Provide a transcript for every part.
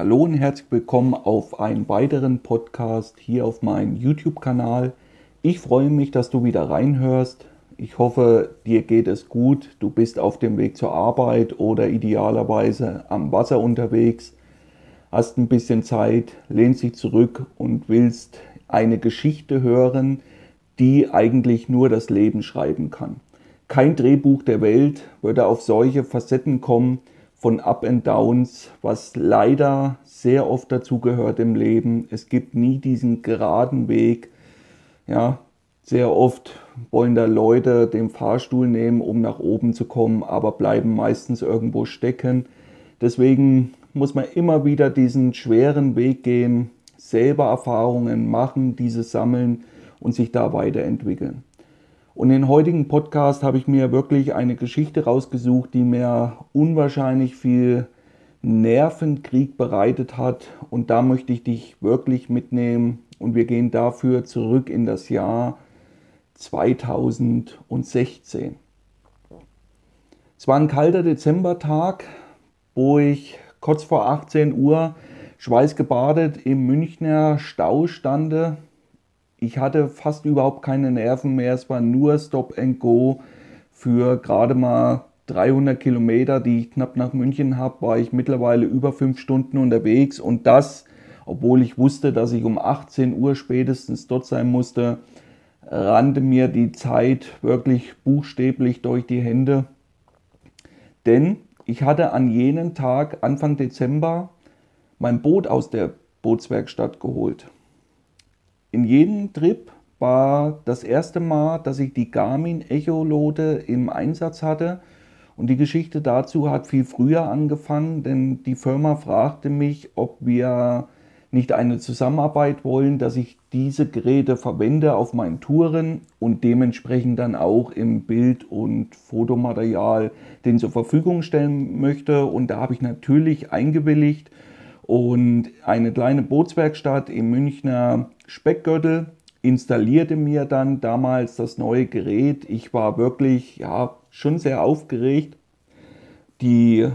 Hallo und herzlich willkommen auf einen weiteren Podcast hier auf meinem YouTube-Kanal. Ich freue mich, dass du wieder reinhörst. Ich hoffe, dir geht es gut. Du bist auf dem Weg zur Arbeit oder idealerweise am Wasser unterwegs. Hast ein bisschen Zeit, lehnst dich zurück und willst eine Geschichte hören, die eigentlich nur das Leben schreiben kann. Kein Drehbuch der Welt würde auf solche Facetten kommen, von Up and Downs, was leider sehr oft dazugehört im Leben. Es gibt nie diesen geraden Weg. Ja, sehr oft wollen da Leute den Fahrstuhl nehmen, um nach oben zu kommen, aber bleiben meistens irgendwo stecken. Deswegen muss man immer wieder diesen schweren Weg gehen, selber Erfahrungen machen, diese sammeln und sich da weiterentwickeln. Und in den heutigen Podcast habe ich mir wirklich eine Geschichte rausgesucht, die mir unwahrscheinlich viel Nervenkrieg bereitet hat. Und da möchte ich dich wirklich mitnehmen. Und wir gehen dafür zurück in das Jahr 2016. Es war ein kalter Dezembertag, wo ich kurz vor 18 Uhr schweißgebadet im Münchner Stau stande ich hatte fast überhaupt keine Nerven mehr. Es war nur Stop and Go. Für gerade mal 300 Kilometer, die ich knapp nach München habe, war ich mittlerweile über fünf Stunden unterwegs. Und das, obwohl ich wusste, dass ich um 18 Uhr spätestens dort sein musste, rannte mir die Zeit wirklich buchstäblich durch die Hände. Denn ich hatte an jenem Tag, Anfang Dezember, mein Boot aus der Bootswerkstatt geholt. In jedem Trip war das erste Mal, dass ich die Garmin Echolot im Einsatz hatte. Und die Geschichte dazu hat viel früher angefangen, denn die Firma fragte mich, ob wir nicht eine Zusammenarbeit wollen, dass ich diese Geräte verwende auf meinen Touren und dementsprechend dann auch im Bild- und Fotomaterial den zur Verfügung stellen möchte. Und da habe ich natürlich eingewilligt und eine kleine Bootswerkstatt im Münchner Speckgürtel installierte mir dann damals das neue Gerät. Ich war wirklich ja, schon sehr aufgeregt. Die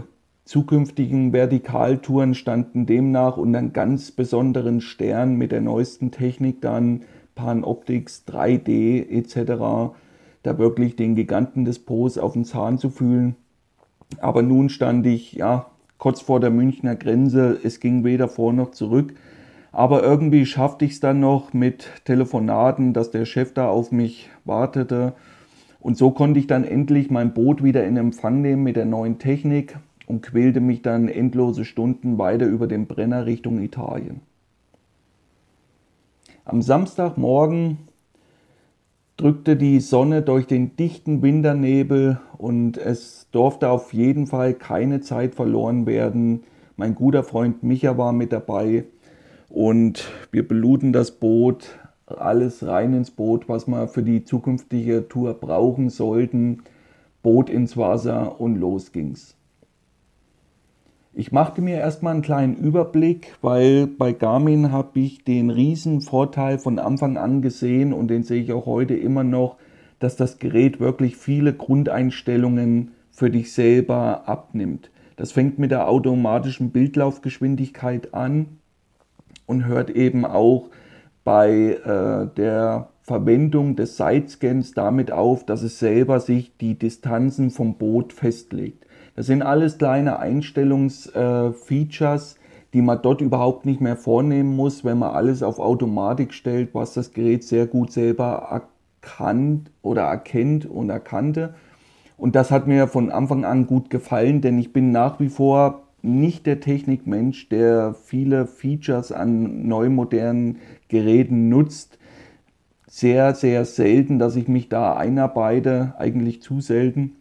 zukünftigen Vertikaltouren standen demnach unter einem ganz besonderen Stern mit der neuesten Technik dann Panoptics 3D etc. Da wirklich den Giganten des Pos auf den Zahn zu fühlen. Aber nun stand ich ja kurz vor der Münchner Grenze. Es ging weder vor noch zurück. Aber irgendwie schaffte ich es dann noch mit Telefonaten, dass der Chef da auf mich wartete. Und so konnte ich dann endlich mein Boot wieder in Empfang nehmen mit der neuen Technik und quälte mich dann endlose Stunden weiter über den Brenner Richtung Italien. Am Samstagmorgen drückte die Sonne durch den dichten Winternebel und es durfte auf jeden Fall keine Zeit verloren werden. Mein guter Freund Micha war mit dabei und wir beluden das Boot, alles rein ins Boot, was wir für die zukünftige Tour brauchen sollten. Boot ins Wasser und los ging's. Ich machte mir erstmal einen kleinen Überblick, weil bei Garmin habe ich den riesen Vorteil von Anfang an gesehen und den sehe ich auch heute immer noch, dass das Gerät wirklich viele Grundeinstellungen für dich selber abnimmt. Das fängt mit der automatischen Bildlaufgeschwindigkeit an und hört eben auch bei äh, der Verwendung des Sidescans damit auf, dass es selber sich die Distanzen vom Boot festlegt. Das sind alles kleine Einstellungsfeatures, äh, die man dort überhaupt nicht mehr vornehmen muss, wenn man alles auf Automatik stellt, was das Gerät sehr gut selber erkannt oder erkennt und erkannte. Und das hat mir von Anfang an gut gefallen, denn ich bin nach wie vor nicht der Technikmensch, der viele Features an neu modernen Geräten nutzt. Sehr, sehr selten, dass ich mich da einarbeite, eigentlich zu selten.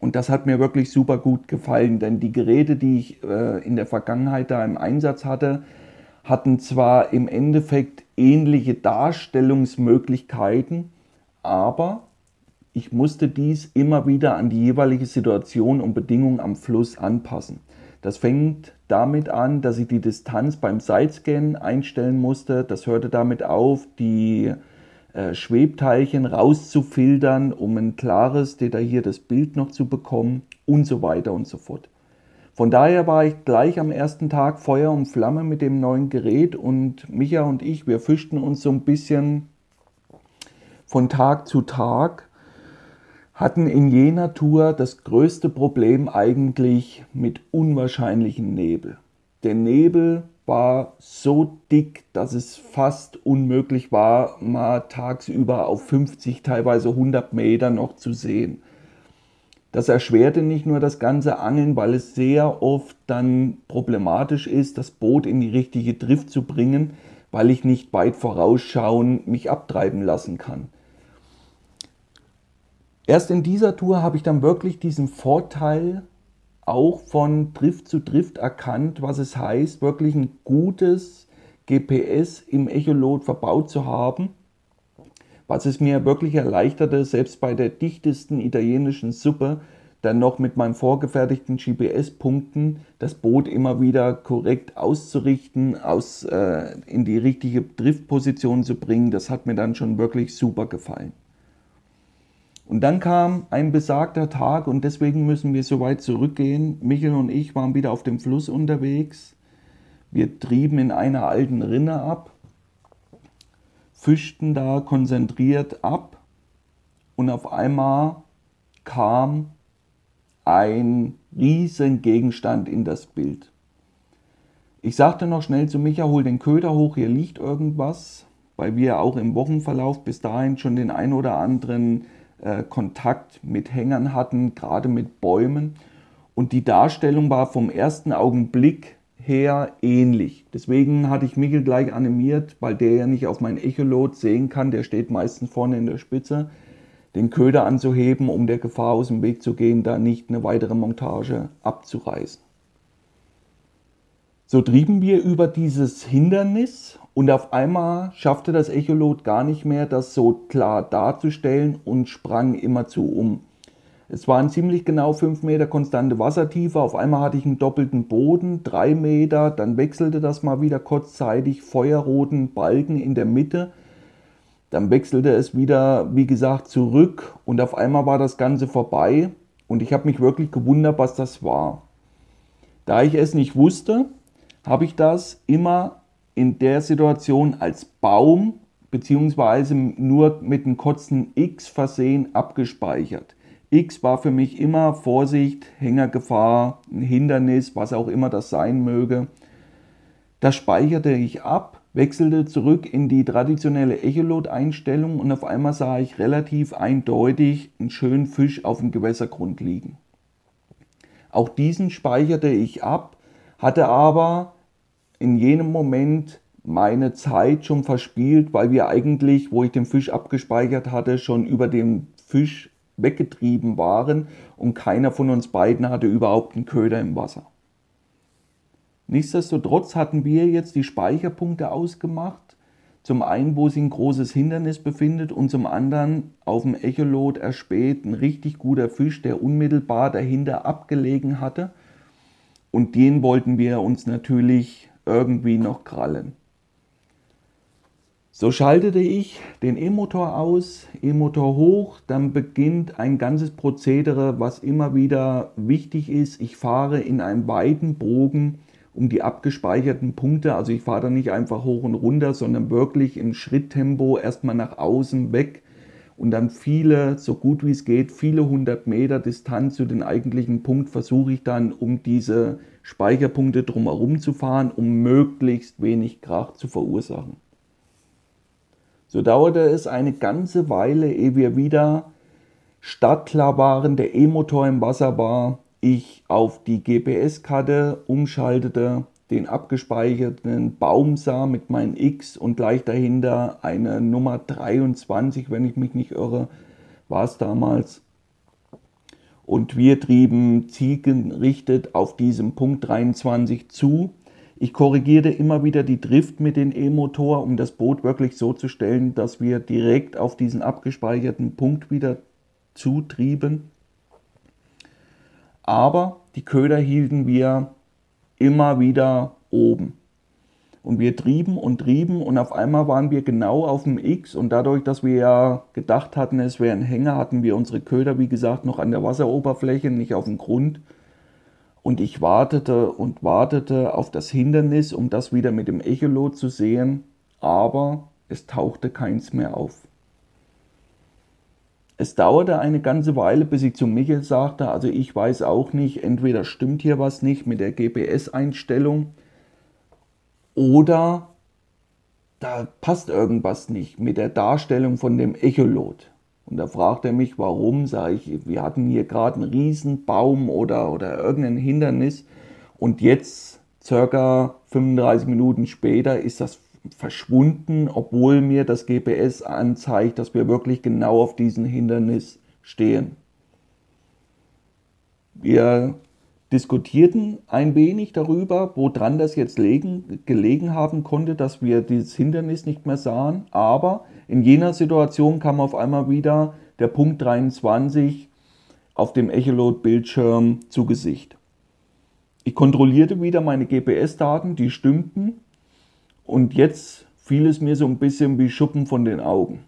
Und das hat mir wirklich super gut gefallen, denn die Geräte, die ich äh, in der Vergangenheit da im Einsatz hatte, hatten zwar im Endeffekt ähnliche Darstellungsmöglichkeiten, aber ich musste dies immer wieder an die jeweilige Situation und Bedingungen am Fluss anpassen. Das fängt damit an, dass ich die Distanz beim Sidescan einstellen musste. Das hörte damit auf, die äh, Schwebteilchen rauszufiltern, um ein klares, detailliertes Bild noch zu bekommen und so weiter und so fort. Von daher war ich gleich am ersten Tag Feuer und Flamme mit dem neuen Gerät und Micha und ich, wir fischten uns so ein bisschen von Tag zu Tag, hatten in jener Tour das größte Problem eigentlich mit unwahrscheinlichen Nebel. Der Nebel war so dick, dass es fast unmöglich war, mal tagsüber auf 50, teilweise 100 Meter noch zu sehen. Das erschwerte nicht nur das ganze Angeln, weil es sehr oft dann problematisch ist, das Boot in die richtige Drift zu bringen, weil ich nicht weit vorausschauen mich abtreiben lassen kann. Erst in dieser Tour habe ich dann wirklich diesen Vorteil auch von Drift zu Drift erkannt, was es heißt, wirklich ein gutes GPS im Echolot verbaut zu haben, was es mir wirklich erleichterte, selbst bei der dichtesten italienischen Suppe dann noch mit meinen vorgefertigten GPS-Punkten das Boot immer wieder korrekt auszurichten, aus, äh, in die richtige Driftposition zu bringen. Das hat mir dann schon wirklich super gefallen. Und dann kam ein besagter Tag und deswegen müssen wir so weit zurückgehen. Michel und ich waren wieder auf dem Fluss unterwegs. Wir trieben in einer alten Rinne ab, fischten da konzentriert ab und auf einmal kam ein riesen Gegenstand in das Bild. Ich sagte noch schnell zu Micha, hol den Köder hoch, hier liegt irgendwas, weil wir auch im Wochenverlauf bis dahin schon den ein oder anderen äh, Kontakt mit Hängern hatten, gerade mit Bäumen. Und die Darstellung war vom ersten Augenblick her ähnlich. Deswegen hatte ich Mikkel gleich animiert, weil der ja nicht auf mein Echolot sehen kann, der steht meistens vorne in der Spitze, den Köder anzuheben, um der Gefahr aus dem Weg zu gehen, da nicht eine weitere Montage abzureißen. So trieben wir über dieses Hindernis und auf einmal schaffte das Echolot gar nicht mehr, das so klar darzustellen und sprang immerzu um. Es waren ziemlich genau 5 Meter konstante Wassertiefe. Auf einmal hatte ich einen doppelten Boden, 3 Meter. Dann wechselte das mal wieder kurzzeitig, feuerroten Balken in der Mitte. Dann wechselte es wieder, wie gesagt, zurück und auf einmal war das Ganze vorbei. Und ich habe mich wirklich gewundert, was das war. Da ich es nicht wusste, habe ich das immer in der Situation als Baum beziehungsweise nur mit einem kurzen X versehen abgespeichert. X war für mich immer Vorsicht, Hängergefahr, ein Hindernis, was auch immer das sein möge. Das speicherte ich ab, wechselte zurück in die traditionelle Echolot-Einstellung und auf einmal sah ich relativ eindeutig einen schönen Fisch auf dem Gewässergrund liegen. Auch diesen speicherte ich ab, hatte aber in jenem Moment meine Zeit schon verspielt, weil wir eigentlich, wo ich den Fisch abgespeichert hatte, schon über den Fisch weggetrieben waren und keiner von uns beiden hatte überhaupt einen Köder im Wasser. Nichtsdestotrotz hatten wir jetzt die Speicherpunkte ausgemacht. Zum einen, wo sich ein großes Hindernis befindet und zum anderen auf dem Echolot erspäht ein richtig guter Fisch, der unmittelbar dahinter abgelegen hatte. Und den wollten wir uns natürlich irgendwie noch krallen. So schaltete ich den E-Motor aus, E-Motor hoch, dann beginnt ein ganzes Prozedere, was immer wieder wichtig ist. Ich fahre in einem weiten Bogen um die abgespeicherten Punkte. Also ich fahre da nicht einfach hoch und runter, sondern wirklich in Schritttempo erstmal nach außen weg und dann viele, so gut wie es geht, viele hundert Meter Distanz zu den eigentlichen Punkt versuche ich dann, um diese Speicherpunkte drumherum zu fahren, um möglichst wenig Krach zu verursachen. So dauerte es eine ganze Weile, ehe wir wieder startklar waren, der E-Motor im Wasser war, ich auf die GPS-Karte umschaltete den abgespeicherten Baum sah mit meinem X und gleich dahinter eine Nummer 23, wenn ich mich nicht irre, war es damals. Und wir trieben zielgerichtet auf diesem Punkt 23 zu. Ich korrigierte immer wieder die Drift mit dem E-Motor, um das Boot wirklich so zu stellen, dass wir direkt auf diesen abgespeicherten Punkt wieder zutrieben. Aber die Köder hielten wir immer wieder oben. Und wir trieben und trieben und auf einmal waren wir genau auf dem X und dadurch, dass wir ja gedacht hatten, es wäre ein Hänger, hatten wir unsere Köder, wie gesagt, noch an der Wasseroberfläche, nicht auf dem Grund. Und ich wartete und wartete auf das Hindernis, um das wieder mit dem Echolot zu sehen, aber es tauchte keins mehr auf. Es dauerte eine ganze Weile, bis ich zu Michael sagte, also ich weiß auch nicht, entweder stimmt hier was nicht mit der GPS-Einstellung oder da passt irgendwas nicht mit der Darstellung von dem Echolot. Und da fragt er mich, warum, sage ich, wir hatten hier gerade einen riesen Baum oder, oder irgendein Hindernis und jetzt circa 35 Minuten später ist das verschwunden, obwohl mir das GPS anzeigt, dass wir wirklich genau auf diesem Hindernis stehen. Wir diskutierten ein wenig darüber, woran das jetzt legen, gelegen haben konnte, dass wir dieses Hindernis nicht mehr sahen. Aber in jener Situation kam auf einmal wieder der Punkt 23 auf dem Echolot-Bildschirm zu Gesicht. Ich kontrollierte wieder meine GPS-Daten, die stimmten. Und jetzt fiel es mir so ein bisschen wie Schuppen von den Augen.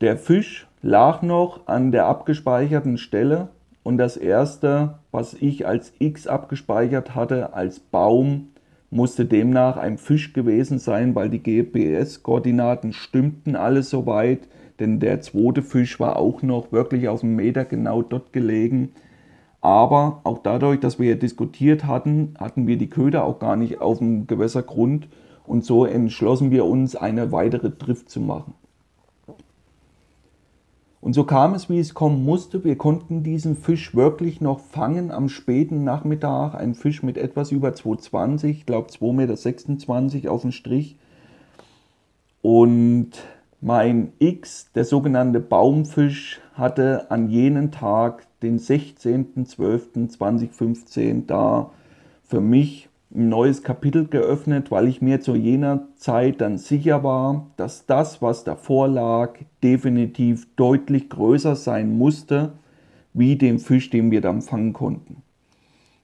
Der Fisch lag noch an der abgespeicherten Stelle und das erste, was ich als X abgespeichert hatte, als Baum, musste demnach ein Fisch gewesen sein, weil die GPS-Koordinaten stimmten alles soweit, denn der zweite Fisch war auch noch wirklich auf einen Meter genau dort gelegen. Aber auch dadurch, dass wir diskutiert hatten, hatten wir die Köder auch gar nicht auf dem Gewässergrund und so entschlossen wir uns, eine weitere Drift zu machen. Und so kam es, wie es kommen musste. Wir konnten diesen Fisch wirklich noch fangen am späten Nachmittag. Ein Fisch mit etwas über 2,20, ich glaube 2,26 Meter auf dem Strich. Und mein X, der sogenannte Baumfisch, hatte an jenem Tag, den 16.12.2015, da für mich ein neues Kapitel geöffnet, weil ich mir zu jener Zeit dann sicher war, dass das, was davor lag, definitiv deutlich größer sein musste, wie dem Fisch, den wir dann fangen konnten.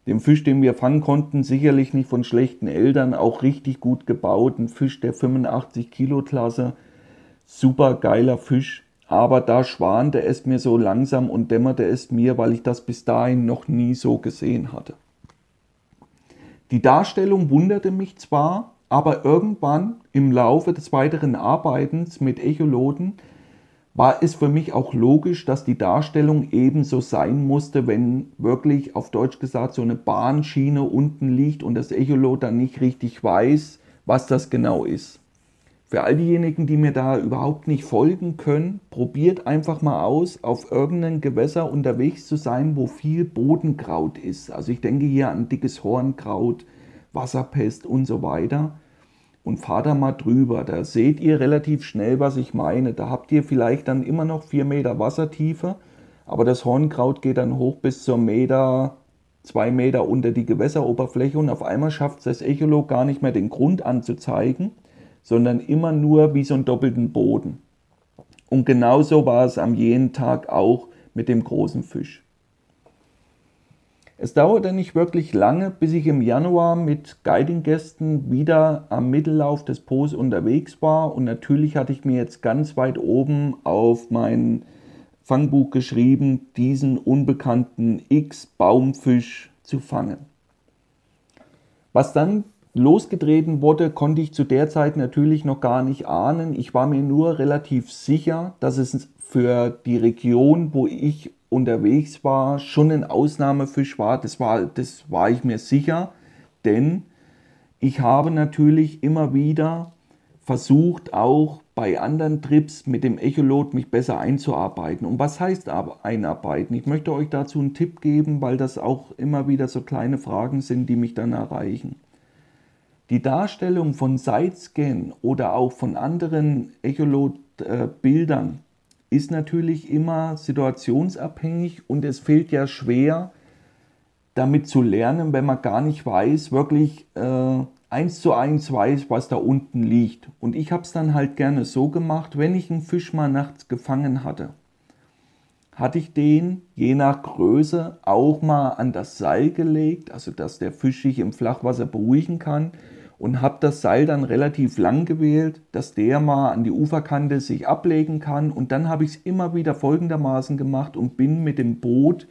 Dem Fisch, den wir fangen konnten, sicherlich nicht von schlechten Eltern, auch richtig gut gebaut, ein Fisch der 85 Kilo Klasse, super geiler Fisch, aber da schwante es mir so langsam und dämmerte es mir, weil ich das bis dahin noch nie so gesehen hatte. Die Darstellung wunderte mich zwar, aber irgendwann im Laufe des weiteren Arbeitens mit Echoloten war es für mich auch logisch, dass die Darstellung ebenso sein musste, wenn wirklich auf Deutsch gesagt so eine Bahnschiene unten liegt und das Echolot dann nicht richtig weiß, was das genau ist. Für all diejenigen, die mir da überhaupt nicht folgen können, probiert einfach mal aus, auf irgendeinem Gewässer unterwegs zu sein, wo viel Bodenkraut ist. Also ich denke hier an dickes Hornkraut, Wasserpest und so weiter. Und fahrt da mal drüber. Da seht ihr relativ schnell, was ich meine. Da habt ihr vielleicht dann immer noch 4 Meter Wassertiefe, aber das Hornkraut geht dann hoch bis zur Meter, 2 Meter unter die Gewässeroberfläche und auf einmal schafft es das Echolog gar nicht mehr den Grund anzuzeigen sondern immer nur wie so einen doppelten Boden. Und genauso war es am jenen Tag auch mit dem großen Fisch. Es dauerte nicht wirklich lange, bis ich im Januar mit Guiding-Gästen wieder am Mittellauf des Poos unterwegs war und natürlich hatte ich mir jetzt ganz weit oben auf mein Fangbuch geschrieben, diesen unbekannten X-Baumfisch zu fangen. Was dann losgetreten wurde, konnte ich zu der Zeit natürlich noch gar nicht ahnen. Ich war mir nur relativ sicher, dass es für die Region, wo ich unterwegs war, schon ein Ausnahmefisch war. Das war, das war ich mir sicher, denn ich habe natürlich immer wieder versucht, auch bei anderen Trips mit dem Echolot mich besser einzuarbeiten. Und was heißt einarbeiten? Ich möchte euch dazu einen Tipp geben, weil das auch immer wieder so kleine Fragen sind, die mich dann erreichen. Die Darstellung von Sidescan oder auch von anderen Echolot-Bildern ist natürlich immer situationsabhängig und es fehlt ja schwer, damit zu lernen, wenn man gar nicht weiß, wirklich äh, eins zu eins weiß, was da unten liegt. Und ich habe es dann halt gerne so gemacht, wenn ich einen Fisch mal nachts gefangen hatte, hatte ich den je nach Größe auch mal an das Seil gelegt, also dass der Fisch sich im Flachwasser beruhigen kann und habe das Seil dann relativ lang gewählt, dass der mal an die Uferkante sich ablegen kann und dann habe ich es immer wieder folgendermaßen gemacht und bin mit dem Boot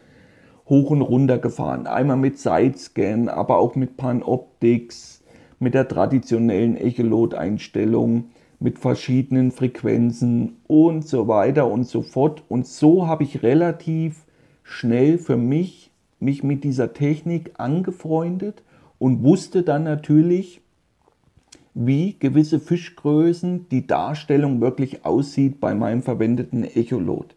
hoch und runter gefahren. Einmal mit Sidescan, aber auch mit Panoptics, mit der traditionellen Echolot-Einstellung, mit verschiedenen Frequenzen und so weiter und so fort. Und so habe ich relativ schnell für mich mich mit dieser Technik angefreundet und wusste dann natürlich, wie gewisse Fischgrößen die Darstellung wirklich aussieht bei meinem verwendeten Echolot.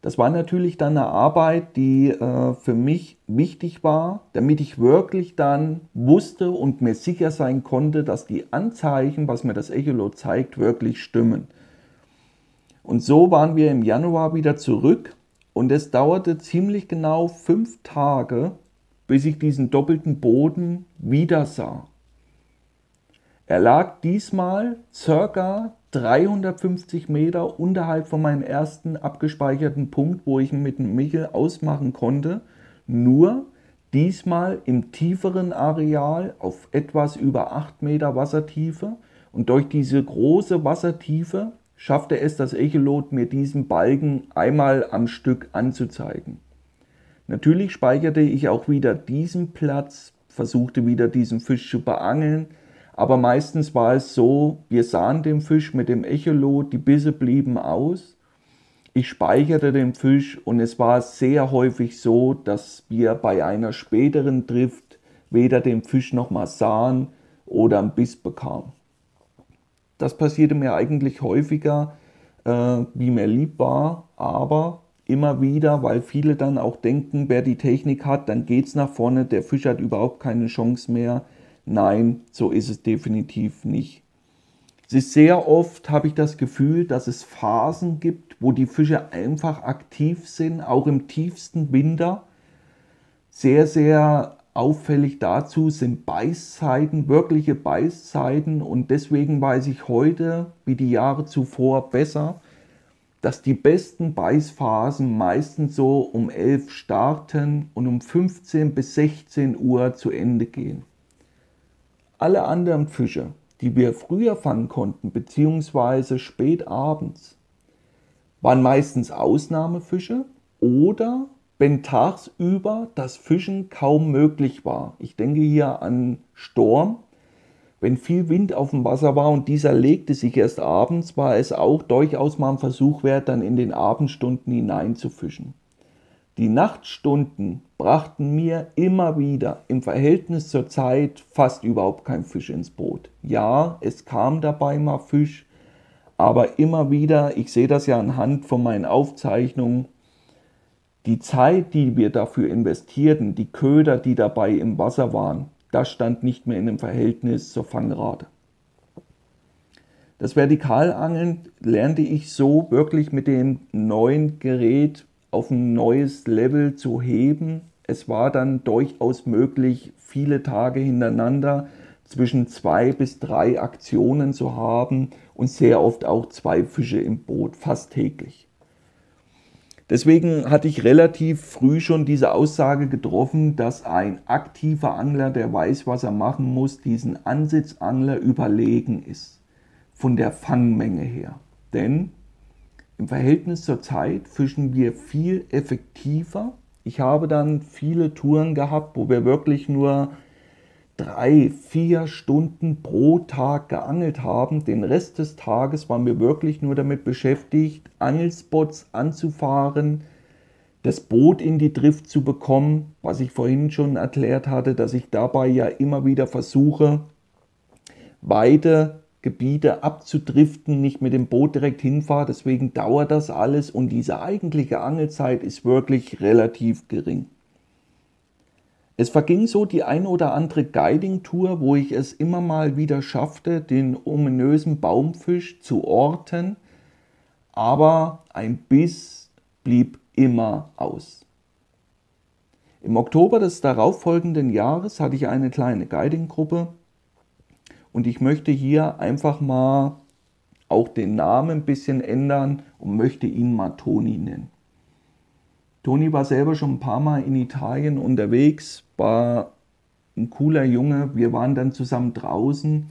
Das war natürlich dann eine Arbeit, die äh, für mich wichtig war, damit ich wirklich dann wusste und mir sicher sein konnte, dass die Anzeichen, was mir das Echolot zeigt, wirklich stimmen. Und so waren wir im Januar wieder zurück und es dauerte ziemlich genau fünf Tage, bis ich diesen doppelten Boden wieder sah. Er lag diesmal circa 350 Meter unterhalb von meinem ersten abgespeicherten Punkt, wo ich ihn mit dem Michel ausmachen konnte. Nur diesmal im tieferen Areal auf etwas über 8 Meter Wassertiefe. Und durch diese große Wassertiefe schaffte es das Echolot, mir diesen Balken einmal am Stück anzuzeigen. Natürlich speicherte ich auch wieder diesen Platz, versuchte wieder diesen Fisch zu beangeln, aber meistens war es so, wir sahen den Fisch mit dem Echolot, die Bisse blieben aus. Ich speicherte den Fisch und es war sehr häufig so, dass wir bei einer späteren Drift weder den Fisch noch mal sahen oder einen Biss bekamen. Das passierte mir eigentlich häufiger, äh, wie mir lieb war, aber immer wieder, weil viele dann auch denken, wer die Technik hat, dann geht's nach vorne, der Fisch hat überhaupt keine Chance mehr Nein, so ist es definitiv nicht. Es ist sehr oft, habe ich das Gefühl, dass es Phasen gibt, wo die Fische einfach aktiv sind, auch im tiefsten Winter. Sehr, sehr auffällig dazu sind Beißzeiten, wirkliche Beißzeiten. Und deswegen weiß ich heute, wie die Jahre zuvor, besser, dass die besten Beißphasen meistens so um 11 starten und um 15 bis 16 Uhr zu Ende gehen. Alle anderen Fische, die wir früher fangen konnten, beziehungsweise spät abends, waren meistens Ausnahmefische oder wenn tagsüber das Fischen kaum möglich war. Ich denke hier an Sturm. Wenn viel Wind auf dem Wasser war und dieser legte sich erst abends, war es auch durchaus mal ein Versuch wert, dann in den Abendstunden hinein zu fischen. Die Nachtstunden brachten mir immer wieder im Verhältnis zur Zeit fast überhaupt kein Fisch ins Boot. Ja, es kam dabei mal Fisch, aber immer wieder, ich sehe das ja anhand von meinen Aufzeichnungen, die Zeit, die wir dafür investierten, die Köder, die dabei im Wasser waren, das stand nicht mehr in dem Verhältnis zur Fangrate. Das Vertikalangeln lernte ich so wirklich mit dem neuen Gerät auf ein neues Level zu heben. Es war dann durchaus möglich, viele Tage hintereinander zwischen zwei bis drei Aktionen zu haben und sehr oft auch zwei Fische im Boot, fast täglich. Deswegen hatte ich relativ früh schon diese Aussage getroffen, dass ein aktiver Angler, der weiß, was er machen muss, diesen Ansitzangler überlegen ist. Von der Fangmenge her. Denn im Verhältnis zur Zeit fischen wir viel effektiver. Ich habe dann viele Touren gehabt, wo wir wirklich nur drei, vier Stunden pro Tag geangelt haben. Den Rest des Tages waren wir wirklich nur damit beschäftigt, Angelspots anzufahren, das Boot in die Drift zu bekommen, was ich vorhin schon erklärt hatte, dass ich dabei ja immer wieder versuche, weite Gebiete abzudriften, nicht mit dem Boot direkt hinfahre. Deswegen dauert das alles und diese eigentliche Angelzeit ist wirklich relativ gering. Es verging so die ein oder andere Guiding-Tour, wo ich es immer mal wieder schaffte, den ominösen Baumfisch zu orten, aber ein Biss blieb immer aus. Im Oktober des darauffolgenden Jahres hatte ich eine kleine Guiding-Gruppe und ich möchte hier einfach mal auch den Namen ein bisschen ändern und möchte ihn mal Toni nennen. Toni war selber schon ein paar Mal in Italien unterwegs, war ein cooler Junge. Wir waren dann zusammen draußen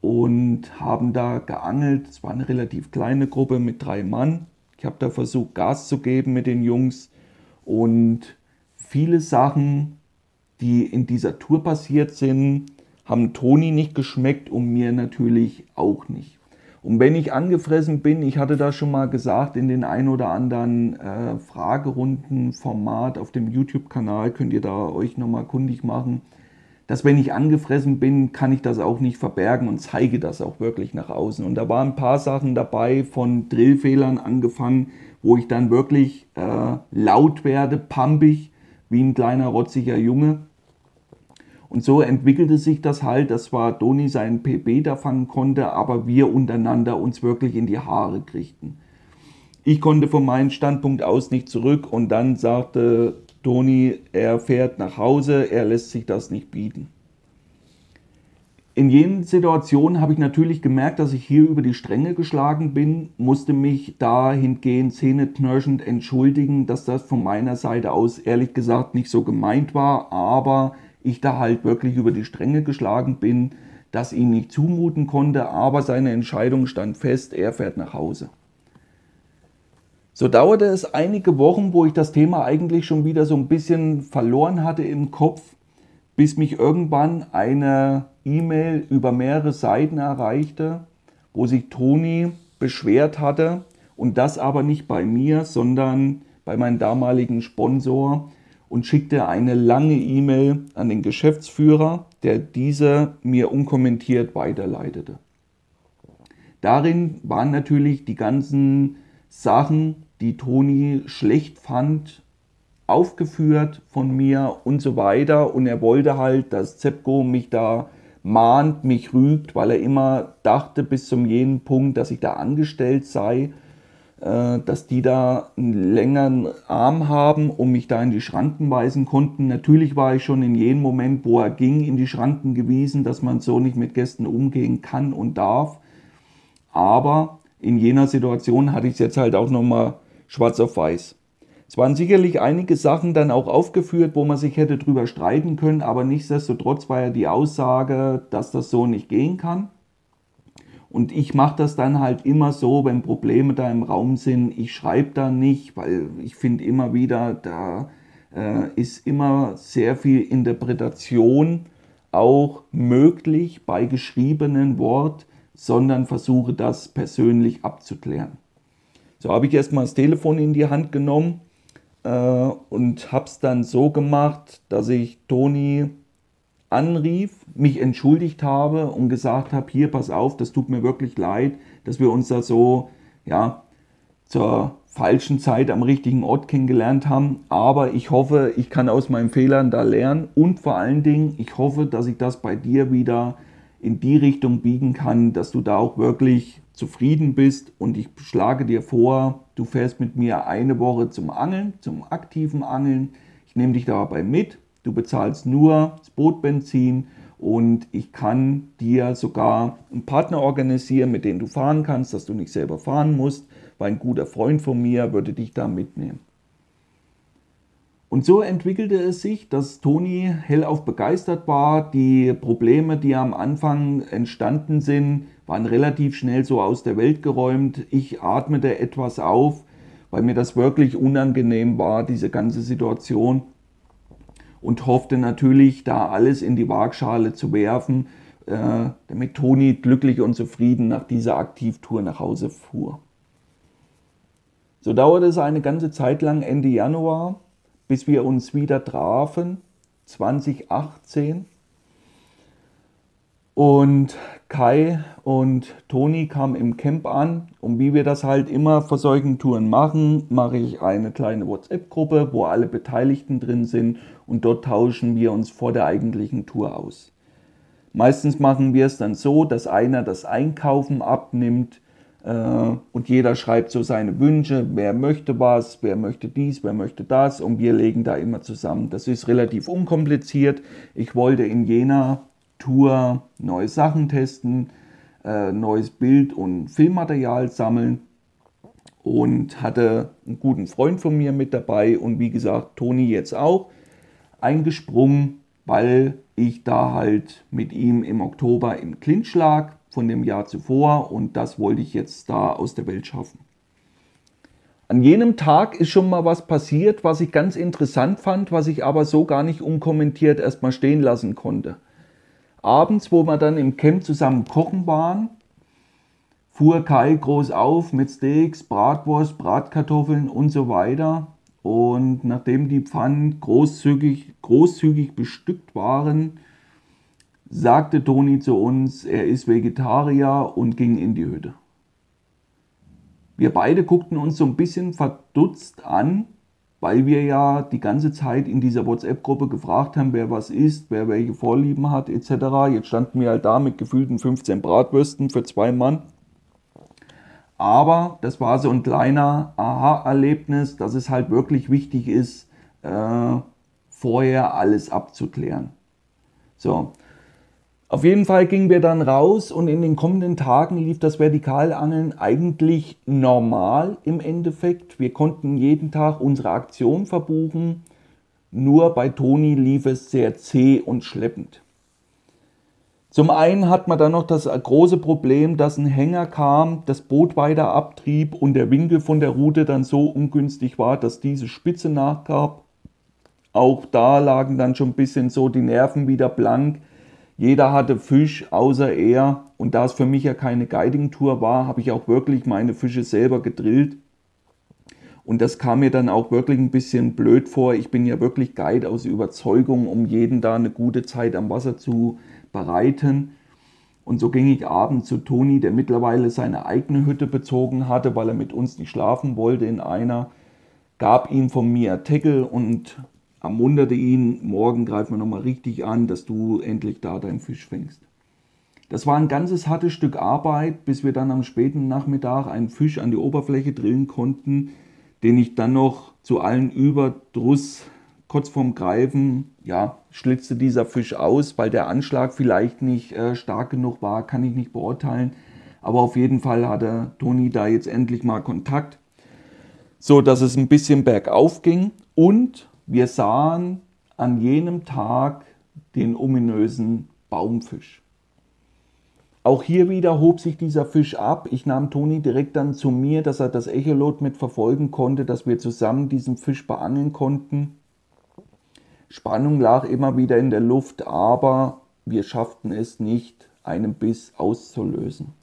und haben da geangelt. Es war eine relativ kleine Gruppe mit drei Mann. Ich habe da versucht, Gas zu geben mit den Jungs Und viele Sachen, die in dieser Tour passiert sind, haben Toni nicht geschmeckt und mir natürlich auch nicht. Und wenn ich angefressen bin, ich hatte das schon mal gesagt, in den ein oder anderen äh, Fragerunden-Format auf dem YouTube-Kanal könnt ihr da euch nochmal kundig machen, dass wenn ich angefressen bin, kann ich das auch nicht verbergen und zeige das auch wirklich nach außen. Und da waren ein paar Sachen dabei, von Drillfehlern angefangen, wo ich dann wirklich äh, laut werde, pampig, wie ein kleiner rotziger Junge. Und so entwickelte sich das halt, dass zwar Doni seinen PB da fangen konnte, aber wir untereinander uns wirklich in die Haare kriegten. Ich konnte von meinem Standpunkt aus nicht zurück und dann sagte Toni, er fährt nach Hause, er lässt sich das nicht bieten. In jenen Situationen habe ich natürlich gemerkt, dass ich hier über die Stränge geschlagen bin, musste mich dahingehend zähneknirschend entschuldigen, dass das von meiner Seite aus ehrlich gesagt nicht so gemeint war, aber ich da halt wirklich über die Stränge geschlagen bin, das ihm nicht zumuten konnte, aber seine Entscheidung stand fest, er fährt nach Hause. So dauerte es einige Wochen, wo ich das Thema eigentlich schon wieder so ein bisschen verloren hatte im Kopf, bis mich irgendwann eine E-Mail über mehrere Seiten erreichte, wo sich Toni beschwert hatte und das aber nicht bei mir, sondern bei meinem damaligen Sponsor, und schickte eine lange E-Mail an den Geschäftsführer, der diese mir unkommentiert weiterleitete. Darin waren natürlich die ganzen Sachen, die Toni schlecht fand, aufgeführt von mir und so weiter. Und er wollte halt, dass Zepco mich da mahnt, mich rügt, weil er immer dachte bis zum jenen Punkt, dass ich da angestellt sei dass die da einen längeren Arm haben und mich da in die Schranken weisen konnten. Natürlich war ich schon in jedem Moment, wo er ging, in die Schranken gewiesen, dass man so nicht mit Gästen umgehen kann und darf. Aber in jener Situation hatte ich es jetzt halt auch nochmal schwarz auf weiß. Es waren sicherlich einige Sachen dann auch aufgeführt, wo man sich hätte drüber streiten können, aber nichtsdestotrotz war ja die Aussage, dass das so nicht gehen kann. Und ich mache das dann halt immer so, wenn Probleme da im Raum sind. Ich schreibe da nicht, weil ich finde immer wieder, da äh, ist immer sehr viel Interpretation auch möglich bei geschriebenen Wort, sondern versuche das persönlich abzuklären. So habe ich erstmal das Telefon in die Hand genommen äh, und habe es dann so gemacht, dass ich Toni anrief, mich entschuldigt habe und gesagt habe, hier, pass auf, das tut mir wirklich leid, dass wir uns da so, ja, zur falschen Zeit am richtigen Ort kennengelernt haben. Aber ich hoffe, ich kann aus meinen Fehlern da lernen und vor allen Dingen, ich hoffe, dass ich das bei dir wieder in die Richtung biegen kann, dass du da auch wirklich zufrieden bist und ich schlage dir vor, du fährst mit mir eine Woche zum Angeln, zum aktiven Angeln. Ich nehme dich dabei mit Du bezahlst nur das Bootbenzin und ich kann dir sogar einen Partner organisieren, mit dem du fahren kannst, dass du nicht selber fahren musst, weil ein guter Freund von mir würde dich da mitnehmen. Und so entwickelte es sich, dass Toni hellauf begeistert war. Die Probleme, die am Anfang entstanden sind, waren relativ schnell so aus der Welt geräumt. Ich atmete etwas auf, weil mir das wirklich unangenehm war, diese ganze Situation und hoffte natürlich, da alles in die Waagschale zu werfen, äh, damit Toni glücklich und zufrieden nach dieser Aktivtour nach Hause fuhr. So dauerte es eine ganze Zeit lang Ende Januar, bis wir uns wieder trafen, 2018. Und Kai und Toni kamen im Camp an und wie wir das halt immer vor solchen Touren machen, mache ich eine kleine WhatsApp-Gruppe, wo alle Beteiligten drin sind und dort tauschen wir uns vor der eigentlichen Tour aus. Meistens machen wir es dann so, dass einer das Einkaufen abnimmt äh, und jeder schreibt so seine Wünsche, wer möchte was, wer möchte dies, wer möchte das und wir legen da immer zusammen. Das ist relativ unkompliziert. Ich wollte in Jena Tour neue Sachen testen, äh, neues Bild- und Filmmaterial sammeln und hatte einen guten Freund von mir mit dabei und wie gesagt, Toni jetzt auch eingesprungen, weil ich da halt mit ihm im Oktober im Clinch lag von dem Jahr zuvor und das wollte ich jetzt da aus der Welt schaffen. An jenem Tag ist schon mal was passiert, was ich ganz interessant fand, was ich aber so gar nicht unkommentiert erstmal stehen lassen konnte. Abends, wo wir dann im Camp zusammen kochen waren, fuhr Kai groß auf mit Steaks, Bratwurst, Bratkartoffeln und so weiter. Und nachdem die Pfannen großzügig, großzügig bestückt waren, sagte Toni zu uns, er ist Vegetarier und ging in die Hütte. Wir beide guckten uns so ein bisschen verdutzt an, weil wir ja die ganze Zeit in dieser WhatsApp-Gruppe gefragt haben, wer was isst, wer welche Vorlieben hat etc. Jetzt standen wir halt da mit gefühlten 15 Bratwürsten für zwei Mann. Aber das war so ein kleiner Aha-Erlebnis, dass es halt wirklich wichtig ist, äh, vorher alles abzuklären. So, auf jeden Fall gingen wir dann raus und in den kommenden Tagen lief das Vertikalangeln eigentlich normal im Endeffekt. Wir konnten jeden Tag unsere Aktion verbuchen. Nur bei Toni lief es sehr zäh und schleppend. Zum einen hat man dann noch das große Problem, dass ein Hänger kam, das Boot weiter abtrieb und der Winkel von der Route dann so ungünstig war, dass diese Spitze nachgab. Auch da lagen dann schon ein bisschen so die Nerven wieder blank jeder hatte Fisch, außer er. Und da es für mich ja keine Guiding-Tour war, habe ich auch wirklich meine Fische selber gedrillt. Und das kam mir dann auch wirklich ein bisschen blöd vor. Ich bin ja wirklich Guide aus Überzeugung, um jeden da eine gute Zeit am Wasser zu bereiten. Und so ging ich abends zu Toni, der mittlerweile seine eigene Hütte bezogen hatte, weil er mit uns nicht schlafen wollte in einer, gab ihm von mir Tackle und ermunterte ihn, morgen greifen wir nochmal richtig an, dass du endlich da deinen Fisch fängst. Das war ein ganzes hartes Stück Arbeit, bis wir dann am späten Nachmittag einen Fisch an die Oberfläche drillen konnten, den ich dann noch zu allen Überdruss kurz vorm Greifen, ja, schlitzte dieser Fisch aus, weil der Anschlag vielleicht nicht äh, stark genug war, kann ich nicht beurteilen. Aber auf jeden Fall hatte Toni da jetzt endlich mal Kontakt, so dass es ein bisschen bergauf ging und wir sahen an jenem Tag den ominösen Baumfisch. Auch hier wieder hob sich dieser Fisch ab. Ich nahm Toni direkt dann zu mir, dass er das Echolot mit verfolgen konnte, dass wir zusammen diesen Fisch beangeln konnten. Spannung lag immer wieder in der Luft, aber wir schafften es nicht, einen Biss auszulösen.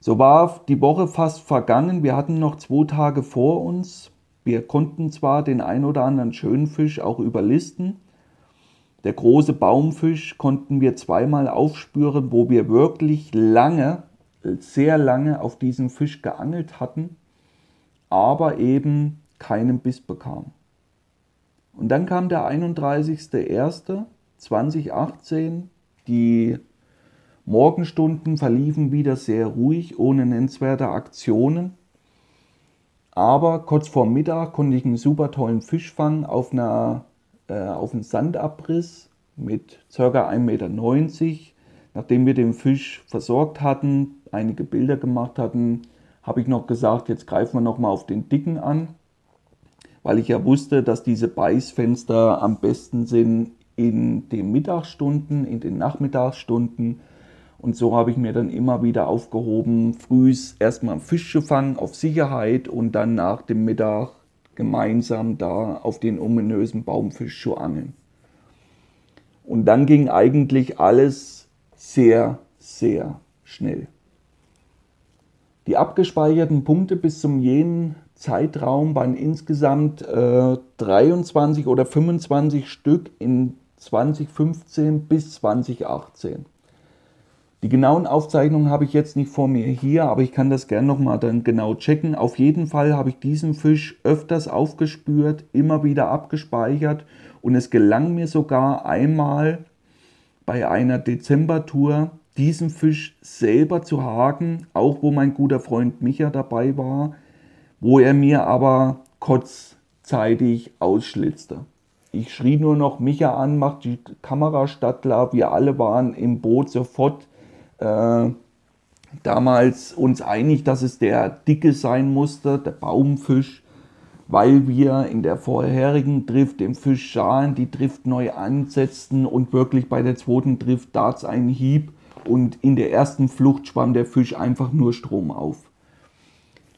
So war die Woche fast vergangen. Wir hatten noch zwei Tage vor uns. Wir konnten zwar den ein oder anderen schönen Fisch auch überlisten. Der große Baumfisch konnten wir zweimal aufspüren, wo wir wirklich lange, sehr lange auf diesen Fisch geangelt hatten, aber eben keinen Biss bekamen. Und dann kam der 31.01.2018. Die Morgenstunden verliefen wieder sehr ruhig, ohne nennenswerte Aktionen. Aber kurz vor Mittag konnte ich einen super tollen Fisch fangen auf, einer, äh, auf einem Sandabriss mit ca. 1,90 Meter. Nachdem wir den Fisch versorgt hatten, einige Bilder gemacht hatten, habe ich noch gesagt, jetzt greifen wir nochmal auf den dicken an, weil ich ja wusste, dass diese Beißfenster am besten sind in den Mittagsstunden, in den Nachmittagsstunden und so habe ich mir dann immer wieder aufgehoben, frühs erstmal Fisch zu fangen auf Sicherheit und dann nach dem Mittag gemeinsam da auf den ominösen Baumfisch zu angeln. Und dann ging eigentlich alles sehr, sehr schnell. Die abgespeicherten Punkte bis zum jenen Zeitraum waren insgesamt äh, 23 oder 25 Stück in 2015 bis 2018. Die genauen Aufzeichnungen habe ich jetzt nicht vor mir hier, aber ich kann das gerne nochmal dann genau checken. Auf jeden Fall habe ich diesen Fisch öfters aufgespürt, immer wieder abgespeichert und es gelang mir sogar einmal bei einer Dezembertour diesen Fisch selber zu haken, auch wo mein guter Freund Micha dabei war, wo er mir aber kurzzeitig ausschlitzte. Ich schrie nur noch Micha an, macht die Kamera startklar. Wir alle waren im Boot sofort äh, damals uns einig, dass es der dicke sein musste, der Baumfisch, weil wir in der vorherigen Drift den Fisch scharen, die Drift neu ansetzten und wirklich bei der zweiten Drift darts einen Hieb und in der ersten Flucht schwamm der Fisch einfach nur Strom auf.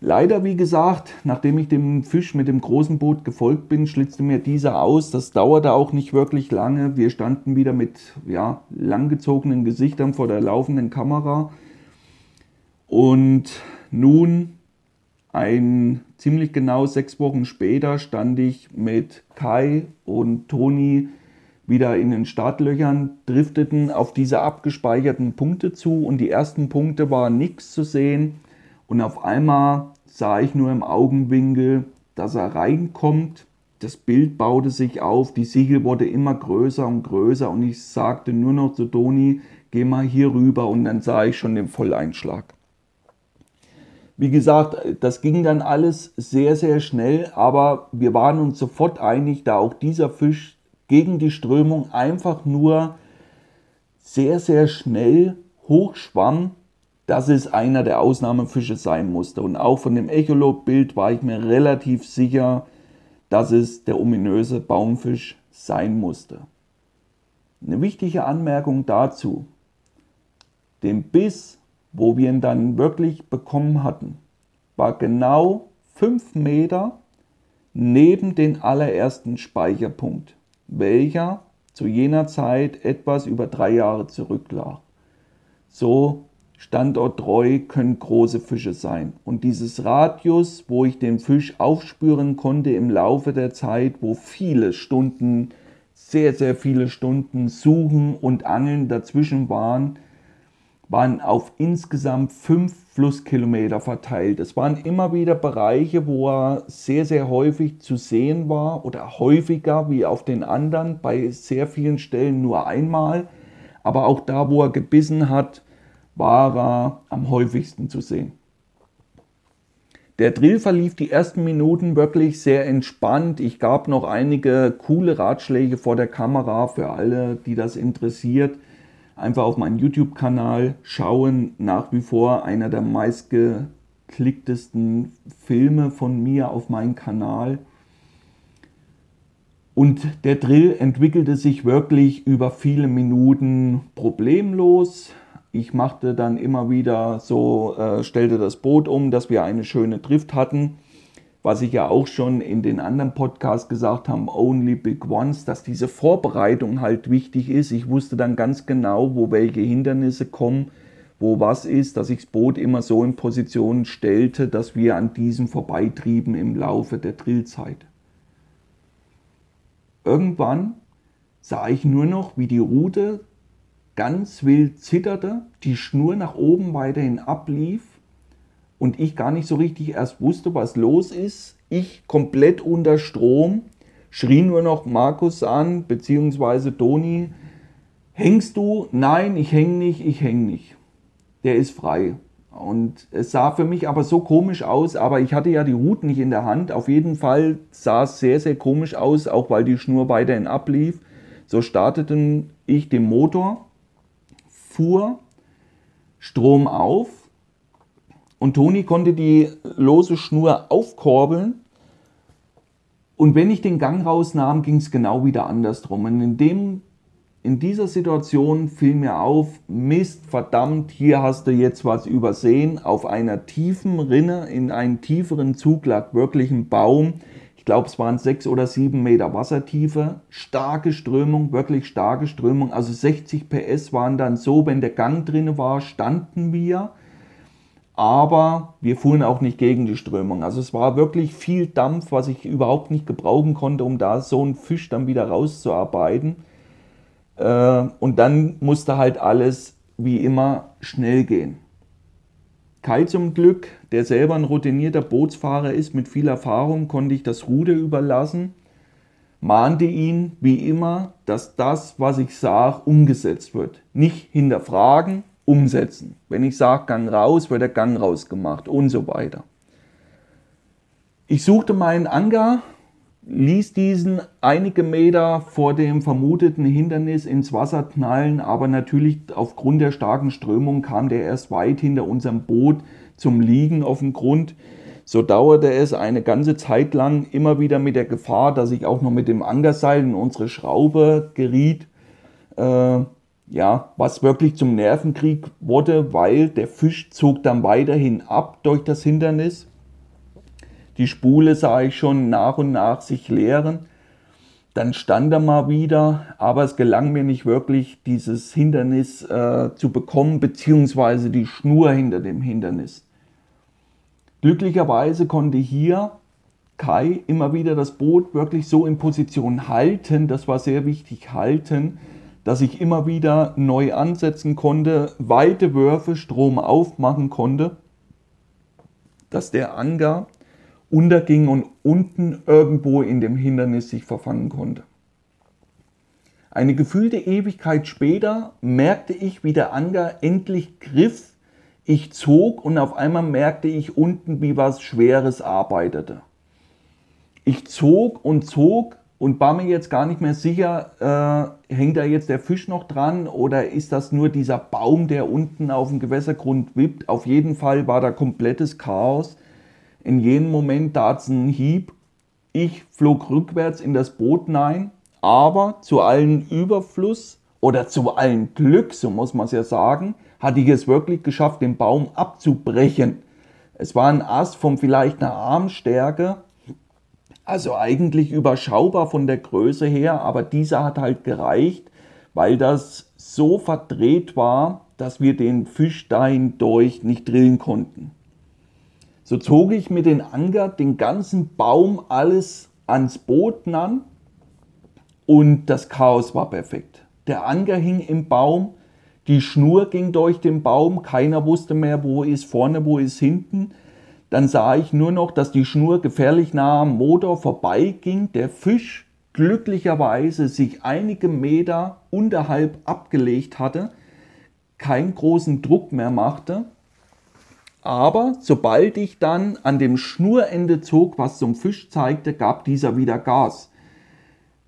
Leider, wie gesagt, nachdem ich dem Fisch mit dem großen Boot gefolgt bin, schlitzte mir dieser aus. Das dauerte auch nicht wirklich lange. Wir standen wieder mit ja, langgezogenen Gesichtern vor der laufenden Kamera. Und nun, ein ziemlich genau sechs Wochen später, stand ich mit Kai und Toni wieder in den Startlöchern, drifteten auf diese abgespeicherten Punkte zu und die ersten Punkte waren nichts zu sehen und auf einmal sah ich nur im Augenwinkel, dass er reinkommt. Das Bild baute sich auf, die Siegel wurde immer größer und größer und ich sagte nur noch zu Toni, geh mal hier rüber und dann sah ich schon den Volleinschlag. Wie gesagt, das ging dann alles sehr, sehr schnell, aber wir waren uns sofort einig, da auch dieser Fisch gegen die Strömung einfach nur sehr, sehr schnell hochschwamm dass es einer der Ausnahmefische sein musste. Und auch von dem Echolot-Bild war ich mir relativ sicher, dass es der ominöse Baumfisch sein musste. Eine wichtige Anmerkung dazu. Den Biss, wo wir ihn dann wirklich bekommen hatten, war genau 5 Meter neben den allerersten Speicherpunkt, welcher zu jener Zeit etwas über drei Jahre zurücklag. So standorttreu können große Fische sein. Und dieses Radius, wo ich den Fisch aufspüren konnte im Laufe der Zeit, wo viele Stunden, sehr, sehr viele Stunden Suchen und Angeln dazwischen waren, waren auf insgesamt fünf Flusskilometer verteilt. Es waren immer wieder Bereiche, wo er sehr, sehr häufig zu sehen war oder häufiger wie auf den anderen, bei sehr vielen Stellen nur einmal. Aber auch da, wo er gebissen hat, war er am häufigsten zu sehen. Der Drill verlief die ersten Minuten wirklich sehr entspannt. Ich gab noch einige coole Ratschläge vor der Kamera für alle, die das interessiert. Einfach auf meinen YouTube-Kanal schauen. Nach wie vor einer der meistgeklicktesten Filme von mir auf meinem Kanal. Und der Drill entwickelte sich wirklich über viele Minuten problemlos. Ich machte dann immer wieder so, äh, stellte das Boot um, dass wir eine schöne Drift hatten. Was ich ja auch schon in den anderen Podcasts gesagt habe, Only Big Ones, dass diese Vorbereitung halt wichtig ist. Ich wusste dann ganz genau, wo welche Hindernisse kommen, wo was ist, dass ich das Boot immer so in Position stellte, dass wir an diesem vorbeitrieben im Laufe der Drillzeit. Irgendwann sah ich nur noch, wie die Route ganz wild zitterte, die Schnur nach oben weiterhin ablief und ich gar nicht so richtig erst wusste, was los ist. Ich komplett unter Strom, schrie nur noch Markus an, beziehungsweise Toni, hängst du? Nein, ich häng nicht, ich häng nicht. Der ist frei. Und es sah für mich aber so komisch aus, aber ich hatte ja die Hut nicht in der Hand. Auf jeden Fall sah es sehr, sehr komisch aus, auch weil die Schnur weiterhin ablief. So starteten ich den Motor fuhr Strom auf und Toni konnte die lose Schnur aufkorbeln. Und wenn ich den Gang rausnahm, ging es genau wieder andersrum. Und in, dem, in dieser Situation fiel mir auf, Mist, verdammt, hier hast du jetzt was übersehen. Auf einer tiefen Rinne, in einem tieferen Zug lag wirklich ein Baum, glaube, es waren sechs oder sieben Meter Wassertiefe, starke Strömung, wirklich starke Strömung. Also 60 PS waren dann so, wenn der Gang drin war, standen wir. Aber wir fuhren auch nicht gegen die Strömung. Also es war wirklich viel Dampf, was ich überhaupt nicht gebrauchen konnte, um da so einen Fisch dann wieder rauszuarbeiten. Äh, und dann musste halt alles wie immer schnell gehen. Kai zum Glück, der selber ein routinierter Bootsfahrer ist mit viel Erfahrung, konnte ich das Ruder überlassen, mahnte ihn wie immer, dass das, was ich sage, umgesetzt wird. Nicht hinterfragen, umsetzen. Wenn ich sage Gang raus, wird der Gang rausgemacht und so weiter. Ich suchte meinen Anker, ließ diesen einige Meter vor dem vermuteten Hindernis ins Wasser knallen, aber natürlich aufgrund der starken Strömung kam der erst weit hinter unserem Boot zum Liegen auf dem Grund. So dauerte es eine ganze Zeit lang immer wieder mit der Gefahr, dass ich auch noch mit dem Ankerseil in unsere Schraube geriet. Äh, ja, was wirklich zum Nervenkrieg wurde, weil der Fisch zog dann weiterhin ab durch das Hindernis Die Spule sah ich schon nach und nach sich leeren. Dann stand er mal wieder, aber es gelang mir nicht wirklich, dieses Hindernis äh, zu bekommen, beziehungsweise die Schnur hinter dem Hindernis. Glücklicherweise konnte hier Kai immer wieder das Boot wirklich so in Position halten, das war sehr wichtig, halten, dass ich immer wieder neu ansetzen konnte, weite Würfe, Strom aufmachen konnte, dass der Anker unterging und unten irgendwo in dem Hindernis sich verfangen konnte. Eine gefühlte Ewigkeit später merkte ich, wie der Anker endlich griff. Ich zog und auf einmal merkte ich unten, wie was Schweres arbeitete. Ich zog und zog und war mir jetzt gar nicht mehr sicher, äh, hängt da jetzt der Fisch noch dran oder ist das nur dieser Baum, der unten auf dem Gewässergrund wippt. Auf jeden Fall war da komplettes Chaos. In jenem Moment tat es einen Hieb. Ich flog rückwärts in das Boot hinein, aber zu allen Überfluss oder zu allen Glück, so muss man es ja sagen, hatte ich es wirklich geschafft, den Baum abzubrechen. Es war ein Ast von vielleicht einer Armstärke, also eigentlich überschaubar von der Größe her, aber dieser hat halt gereicht, weil das so verdreht war, dass wir den Fisch dahin durch nicht drillen konnten. So zog ich mit den Anker den ganzen Baum alles ans Boot an und das Chaos war perfekt. Der Anker hing im Baum, die Schnur ging durch den Baum, keiner wusste mehr, wo ist vorne, wo ist hinten. Dann sah ich nur noch, dass die Schnur gefährlich nah am Motor vorbeiging, der Fisch glücklicherweise sich einige Meter unterhalb abgelegt hatte, keinen großen Druck mehr machte aber sobald ich dann an dem Schnurende zog, was zum Fisch zeigte, gab dieser wieder Gas.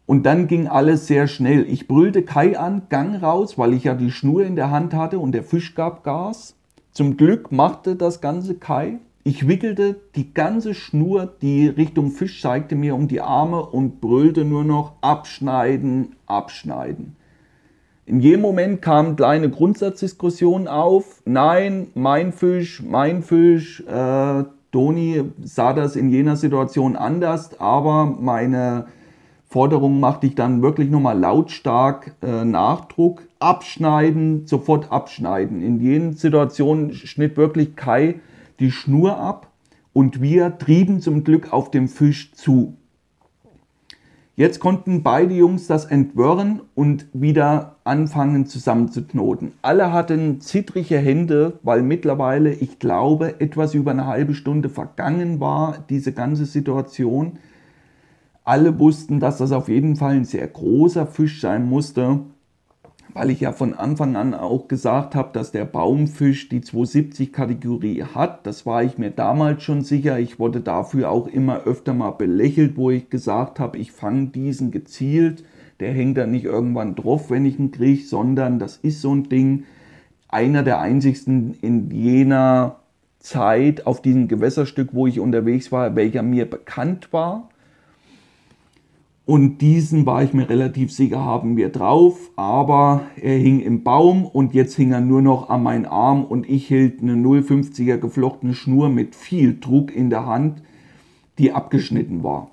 Und dann ging alles sehr schnell. Ich brüllte Kai an, Gang raus, weil ich ja die Schnur in der Hand hatte und der Fisch gab Gas. Zum Glück machte das Ganze Kai. Ich wickelte die ganze Schnur, die Richtung Fisch zeigte, mir um die Arme und brüllte nur noch abschneiden, abschneiden. In jedem Moment kamen kleine Grundsatzdiskussionen auf. Nein, mein Fisch, mein Fisch. Äh, Toni sah das in jener Situation anders, aber meine Forderung machte ich dann wirklich nochmal lautstark äh, Nachdruck. Abschneiden, sofort abschneiden. In jenen Situationen schnitt wirklich Kai die Schnur ab und wir trieben zum Glück auf dem Fisch zu. Jetzt konnten beide Jungs das entwirren und wieder anfangen zusammenzuknoten. Alle hatten zittrige Hände, weil mittlerweile, ich glaube, etwas über eine halbe Stunde vergangen war, diese ganze Situation. Alle wussten, dass das auf jeden Fall ein sehr großer Fisch sein musste weil ich ja von Anfang an auch gesagt habe, dass der Baumfisch die 270-Kategorie hat. Das war ich mir damals schon sicher. Ich wurde dafür auch immer öfter mal belächelt, wo ich gesagt habe, ich fange diesen gezielt. Der hängt da nicht irgendwann drauf, wenn ich ihn kriege, sondern das ist so ein Ding. Einer der einzigsten in jener Zeit auf diesem Gewässerstück, wo ich unterwegs war, welcher mir bekannt war. Und diesen war ich mir relativ sicher, haben wir drauf. Aber er hing im Baum und jetzt hing er nur noch an meinen Arm und ich hielt eine 0,50er geflochtene Schnur mit viel Druck in der Hand, die abgeschnitten war.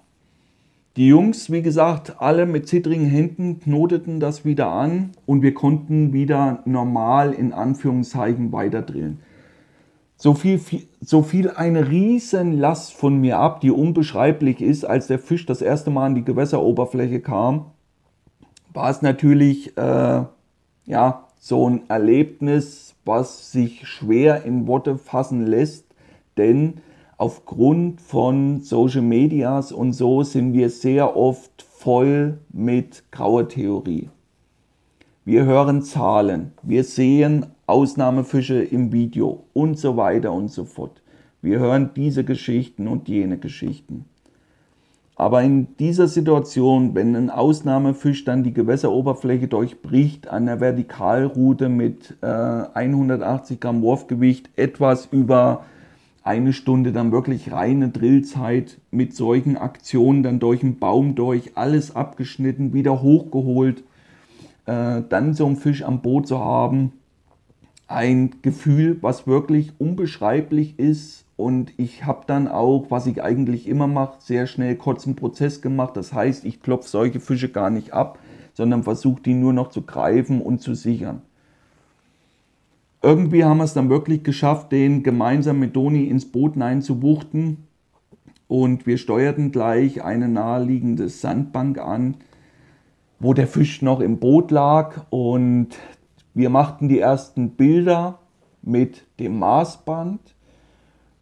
Die Jungs, wie gesagt, alle mit zittrigen Händen knoteten das wieder an und wir konnten wieder normal in Anführungszeichen weiter drillen so viel, so viel eine Riesenlast von mir ab, die unbeschreiblich ist, als der Fisch das erste Mal an die Gewässeroberfläche kam, war es natürlich äh, ja, so ein Erlebnis, was sich schwer in Worte fassen lässt, denn aufgrund von Social Medias und so sind wir sehr oft voll mit grauer Theorie. Wir hören Zahlen, wir sehen Ausnahmefische im Video und so weiter und so fort. Wir hören diese Geschichten und jene Geschichten. Aber in dieser Situation, wenn ein Ausnahmefisch dann die Gewässeroberfläche durchbricht, an der Vertikalroute mit äh, 180 Gramm Wurfgewicht, etwas über eine Stunde dann wirklich reine Drillzeit mit solchen Aktionen, dann durch den Baum durch, alles abgeschnitten, wieder hochgeholt, äh, dann so einen Fisch am Boot zu haben, ein Gefühl, was wirklich unbeschreiblich ist und ich habe dann auch, was ich eigentlich immer mache, sehr schnell kurzen Prozess gemacht. Das heißt, ich klopfe solche Fische gar nicht ab, sondern versuche die nur noch zu greifen und zu sichern. Irgendwie haben wir es dann wirklich geschafft, den gemeinsam mit Doni ins Boot hineinzubuchten. Und wir steuerten gleich eine naheliegende Sandbank an, wo der Fisch noch im Boot lag. Und wir machten die ersten Bilder mit dem Maßband.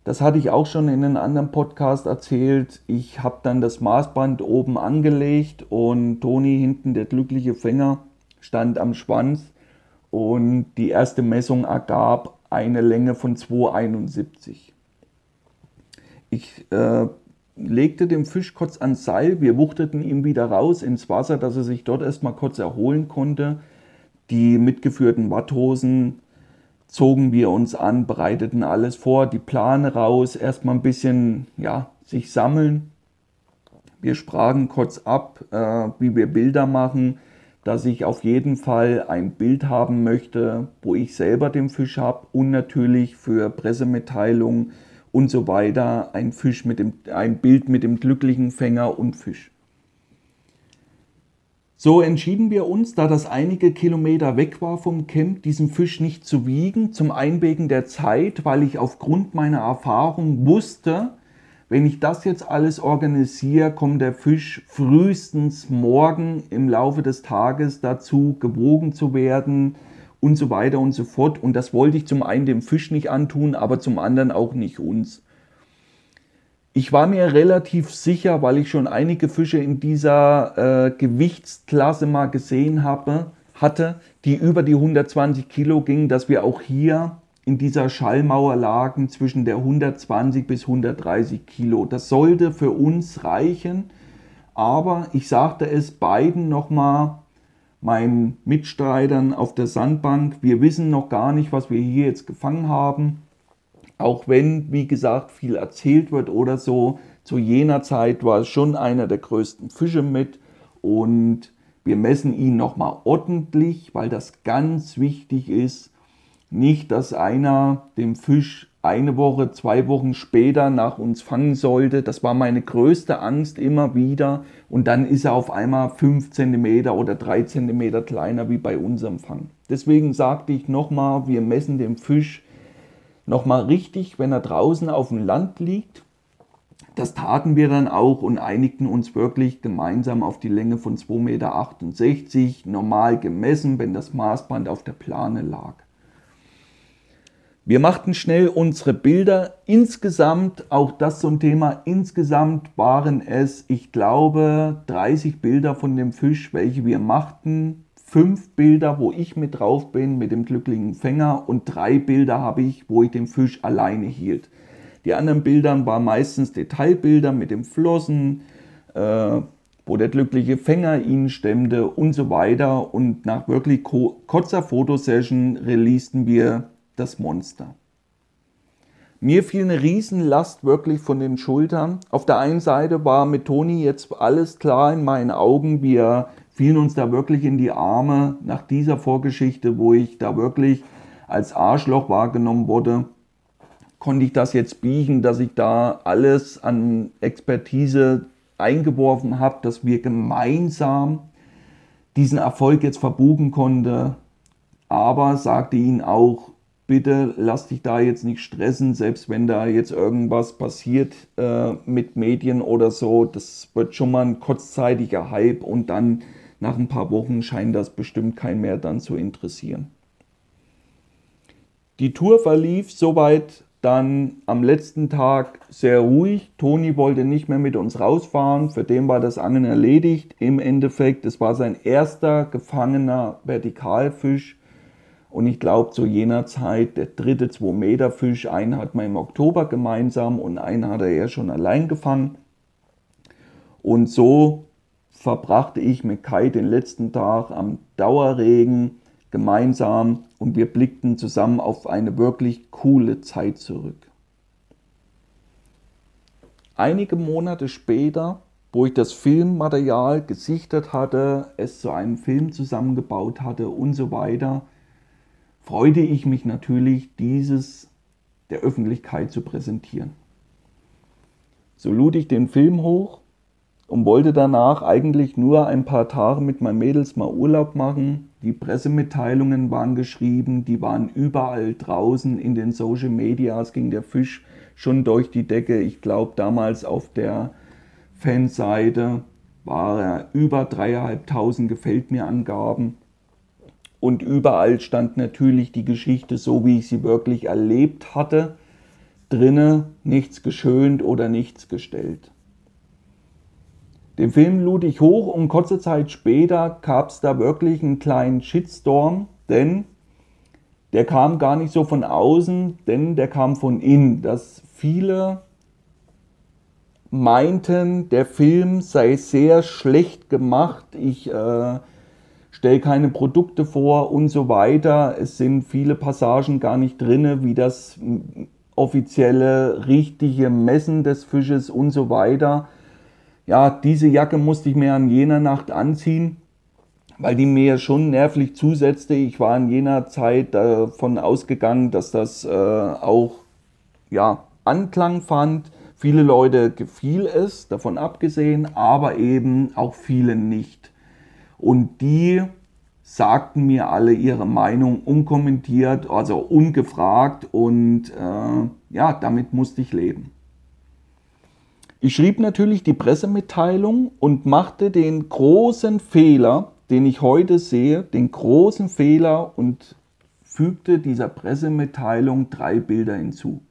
Das hatte ich auch schon in einem anderen Podcast erzählt. Ich habe dann das Maßband oben angelegt und Toni hinten, der glückliche Fänger, stand am Schwanz und die erste Messung ergab eine Länge von 2,71. Ich äh, legte den Fisch kurz ans Seil, wir wuchteten ihn wieder raus ins Wasser, dass er sich dort erstmal kurz erholen konnte. Die mitgeführten Watthosen zogen wir uns an, bereiteten alles vor, die Plane raus, erstmal ein bisschen ja, sich sammeln. Wir sprachen kurz ab, äh, wie wir Bilder machen, dass ich auf jeden Fall ein Bild haben möchte, wo ich selber den Fisch habe und natürlich für Pressemitteilungen und so weiter ein, Fisch mit dem, ein Bild mit dem glücklichen Fänger und Fisch. So entschieden wir uns, da das einige Kilometer weg war vom Camp, diesen Fisch nicht zu wiegen, zum Einwägen der Zeit, weil ich aufgrund meiner Erfahrung wusste, wenn ich das jetzt alles organisiere, kommt der Fisch frühestens morgen im Laufe des Tages dazu, gewogen zu werden und so weiter und so fort. Und das wollte ich zum einen dem Fisch nicht antun, aber zum anderen auch nicht uns. Ich war mir relativ sicher, weil ich schon einige Fische in dieser äh, Gewichtsklasse mal gesehen habe, hatte, die über die 120 Kilo gingen, dass wir auch hier in dieser Schallmauer lagen zwischen der 120 bis 130 Kilo. Das sollte für uns reichen, aber ich sagte es beiden nochmal, meinen Mitstreitern auf der Sandbank, wir wissen noch gar nicht, was wir hier jetzt gefangen haben. Auch wenn, wie gesagt, viel erzählt wird oder so, zu jener Zeit war es schon einer der größten Fische mit und wir messen ihn nochmal ordentlich, weil das ganz wichtig ist. Nicht, dass einer den Fisch eine Woche, zwei Wochen später nach uns fangen sollte. Das war meine größte Angst immer wieder. Und dann ist er auf einmal fünf Zentimeter oder drei Zentimeter kleiner wie bei unserem Fang. Deswegen sagte ich nochmal, wir messen den Fisch nochmal richtig, wenn er draußen auf dem Land liegt. Das taten wir dann auch und einigten uns wirklich gemeinsam auf die Länge von 2,68 Meter, normal gemessen, wenn das Maßband auf der Plane lag. Wir machten schnell unsere Bilder. Insgesamt, auch das so ein Thema, insgesamt waren es, ich glaube, 30 Bilder von dem Fisch, welche wir machten fünf Bilder, wo ich mit drauf bin mit dem glücklichen Fänger und drei Bilder habe ich, wo ich den Fisch alleine hielt. Die anderen Bilder waren meistens Detailbilder mit dem Flossen, äh, wo der glückliche Fänger ihn stemmte und so weiter. Und nach wirklich kurzer Fotosession releasten wir das Monster. Mir fiel eine Riesenlast wirklich von den Schultern. Auf der einen Seite war mit Toni jetzt alles klar in meinen Augen. Wir fielen uns da wirklich in die Arme nach dieser Vorgeschichte, wo ich da wirklich als Arschloch wahrgenommen wurde, konnte ich das jetzt biegen, dass ich da alles an Expertise eingeworfen habe, dass wir gemeinsam diesen Erfolg jetzt verbuchen konnte. Aber sagte ihnen auch, bitte lass dich da jetzt nicht stressen, selbst wenn da jetzt irgendwas passiert äh, mit Medien oder so. Das wird schon mal ein kurzzeitiger Hype und dann nach ein paar Wochen scheint das bestimmt kein mehr dann zu interessieren. Die Tour verlief soweit dann am letzten Tag sehr ruhig. Toni wollte nicht mehr mit uns rausfahren. Für den war das Angeln erledigt. Im Endeffekt, es war sein erster gefangener Vertikalfisch. Und ich glaube, zu jener Zeit der dritte 2-Meter-Fisch. Einen hat man im Oktober gemeinsam und einen hat er ja schon allein gefangen. Und so verbrachte ich mit Kai den letzten Tag am Dauerregen gemeinsam und wir blickten zusammen auf eine wirklich coole Zeit zurück. Einige Monate später, wo ich das Filmmaterial gesichtet hatte, es zu einem Film zusammengebaut hatte und so weiter, freute ich mich natürlich, dieses der Öffentlichkeit zu präsentieren. So lud ich den Film hoch und wollte danach eigentlich nur ein paar Tage mit meinen Mädels mal Urlaub machen. Die Pressemitteilungen waren geschrieben, die waren überall draußen in den Social Medias, ging der Fisch schon durch die Decke. Ich glaube damals auf der Fanseite war er über dreieinhalbtausend Gefällt mir Angaben. Und überall stand natürlich die Geschichte so, wie ich sie wirklich erlebt hatte. Drinne nichts geschönt oder nichts gestellt. Den Film lud ich hoch und kurze Zeit später gab es da wirklich einen kleinen Shitstorm, denn der kam gar nicht so von außen, denn der kam von innen, dass viele meinten, der Film sei sehr schlecht gemacht, ich äh, stelle keine Produkte vor und so weiter. Es sind viele Passagen gar nicht drin, wie das offizielle, richtige Messen des Fisches und so weiter. Ja, diese Jacke musste ich mir an jener Nacht anziehen, weil die mir schon nervlich zusetzte. Ich war in jener Zeit davon ausgegangen, dass das äh, auch ja, Anklang fand. Viele Leute gefiel es, davon abgesehen, aber eben auch viele nicht. Und die sagten mir alle ihre Meinung unkommentiert, also ungefragt und äh, ja, damit musste ich leben. Ich schrieb natürlich die Pressemitteilung und machte den großen Fehler, den ich heute sehe, den großen Fehler und fügte dieser Pressemitteilung drei Bilder hinzu.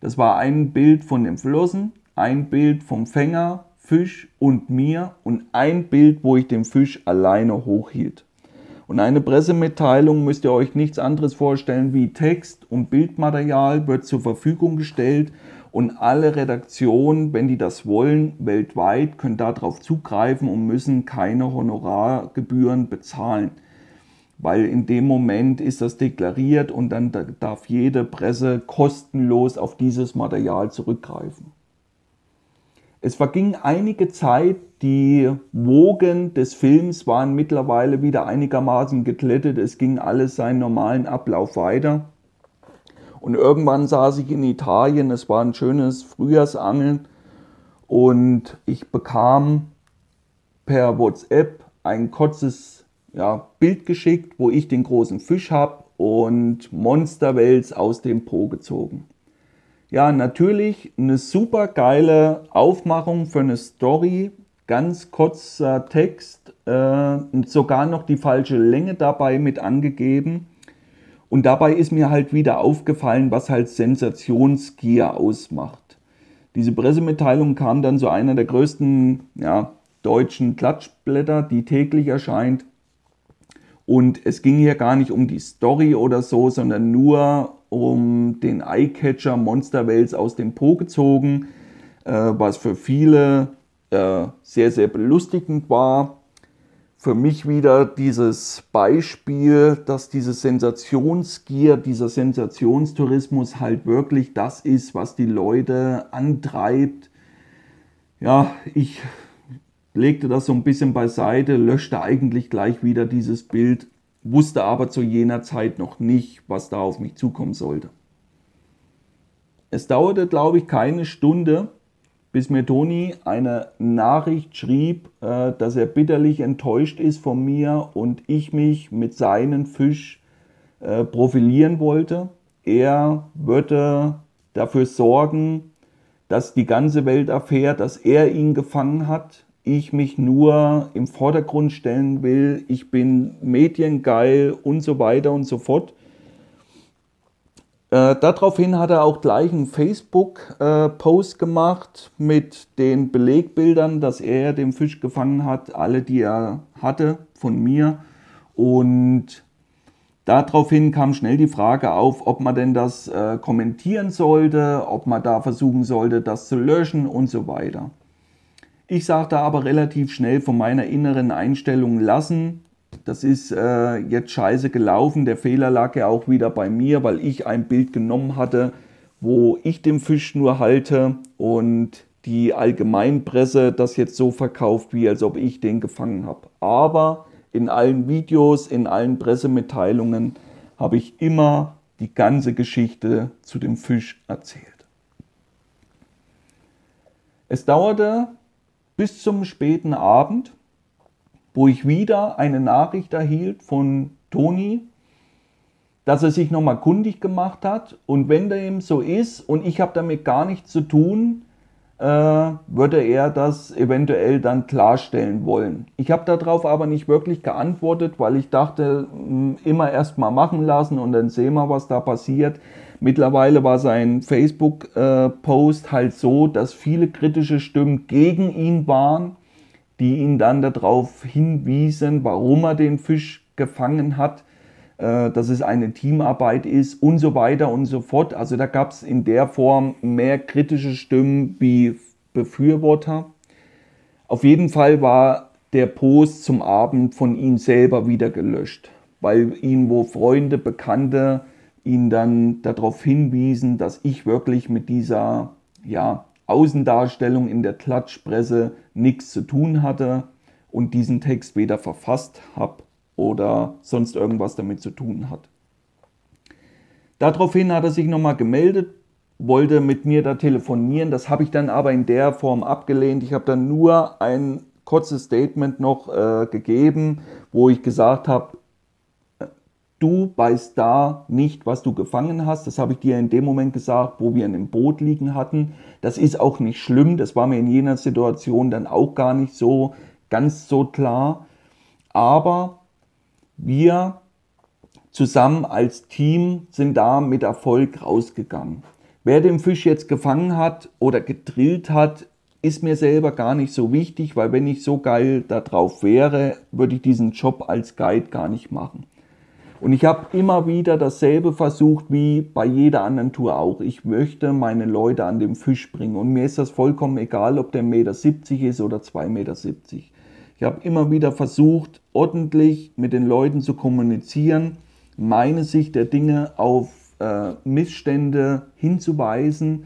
Das war ein Bild von dem Flossen, ein Bild vom Fänger, Fisch und mir und ein Bild, wo ich den Fisch alleine hochhielt. Und eine Pressemitteilung müsst ihr euch nichts anderes vorstellen wie Text und Bildmaterial wird zur Verfügung gestellt und alle Redaktionen, wenn die das wollen, weltweit, können darauf zugreifen und müssen keine Honorargebühren bezahlen. Weil in dem Moment ist das deklariert und dann darf jede Presse kostenlos auf dieses Material zurückgreifen. Es verging einige Zeit, die Wogen des Films waren mittlerweile wieder einigermaßen geglättet, es ging alles seinen normalen Ablauf weiter. Und irgendwann saß ich in Italien, es war ein schönes Frühjahrsangeln und ich bekam per WhatsApp ein kurzes ja, Bild geschickt, wo ich den großen Fisch habe und Monsterwels aus dem Po gezogen. Ja, natürlich eine super geile Aufmachung für eine Story. Ganz kurzer Text, äh, sogar noch die falsche Länge dabei mit angegeben. Und dabei ist mir halt wieder aufgefallen, was halt Sensationsgier ausmacht. Diese Pressemitteilung kam dann so einer der größten ja, deutschen Klatschblätter, die täglich erscheint. Und es ging hier gar nicht um die Story oder so, sondern nur um den Eyecatcher Monsterwels aus dem Po gezogen, äh, was für viele äh, sehr, sehr belustigend war. Für mich wieder dieses Beispiel, dass diese Sensationsgier, dieser Sensationstourismus halt wirklich das ist, was die Leute antreibt. Ja, ich legte das so ein bisschen beiseite, löschte eigentlich gleich wieder dieses Bild wusste aber zu jener Zeit noch nicht, was da auf mich zukommen sollte. Es dauerte, glaube ich, keine Stunde, bis mir Toni eine Nachricht schrieb, äh, dass er bitterlich enttäuscht ist von mir und ich mich mit seinem Fisch äh, profilieren wollte. Er würde dafür sorgen, dass die ganze Welt erfährt, dass er ihn gefangen hat ich mich nur im Vordergrund stellen will, ich bin mediengeil und so weiter und so fort. Äh, daraufhin hat er auch gleich einen Facebook-Post äh, gemacht mit den Belegbildern, dass er den Fisch gefangen hat, alle, die er hatte von mir. Und daraufhin kam schnell die Frage auf, ob man denn das äh, kommentieren sollte, ob man da versuchen sollte, das zu löschen und so weiter. Ich sagte aber relativ schnell von meiner inneren Einstellung lassen. Das ist äh, jetzt scheiße gelaufen. Der Fehler lag ja auch wieder bei mir, weil ich ein Bild genommen hatte, wo ich den Fisch nur halte und die Allgemeinpresse das jetzt so verkauft, wie als ob ich den gefangen habe. Aber in allen Videos, in allen Pressemitteilungen habe ich immer die ganze Geschichte zu dem Fisch erzählt. Es dauerte bis zum späten Abend, wo ich wieder eine Nachricht erhielt von Toni, dass er sich nochmal kundig gemacht hat. Und wenn dem so ist und ich habe damit gar nichts zu tun, äh, würde er das eventuell dann klarstellen wollen. Ich habe darauf aber nicht wirklich geantwortet, weil ich dachte, hm, immer erst mal machen lassen und dann sehen wir, was da passiert. Mittlerweile war sein Facebook-Post äh, halt so, dass viele kritische Stimmen gegen ihn waren, die ihn dann darauf hinwiesen, warum er den Fisch gefangen hat äh, dass es eine Teamarbeit ist und so weiter und so fort. Also da gab es in der Form mehr kritische Stimmen wie Befürworter. Auf jeden Fall war der Post zum Abend von ihm selber wieder gelöscht, weil ihn wo Freunde, Bekannte ihn dann darauf hinwiesen, dass ich wirklich mit dieser ja, Außendarstellung in der Klatschpresse nichts zu tun hatte und diesen Text weder verfasst habe oder sonst irgendwas damit zu tun hat. Daraufhin hat er sich nochmal gemeldet, wollte mit mir da telefonieren. Das habe ich dann aber in der Form abgelehnt. Ich habe dann nur ein kurzes Statement noch äh, gegeben, wo ich gesagt habe, du weißt da nicht, was du gefangen hast. Das habe ich dir in dem Moment gesagt, wo wir in dem Boot liegen hatten. Das ist auch nicht schlimm. Das war mir in jener Situation dann auch gar nicht so ganz so klar. Aber wir zusammen als Team sind da mit Erfolg rausgegangen. Wer den Fisch jetzt gefangen hat oder gedrillt hat, ist mir selber gar nicht so wichtig, weil wenn ich so geil da drauf wäre, würde ich diesen Job als Guide gar nicht machen. Und ich habe immer wieder dasselbe versucht wie bei jeder anderen Tour auch. Ich möchte meine Leute an den Fisch bringen. Und mir ist das vollkommen egal, ob der 1,70 Meter ist oder 2,70 Meter. Ich habe immer wieder versucht, ordentlich mit den Leuten zu kommunizieren, meine Sicht der Dinge auf äh, Missstände hinzuweisen.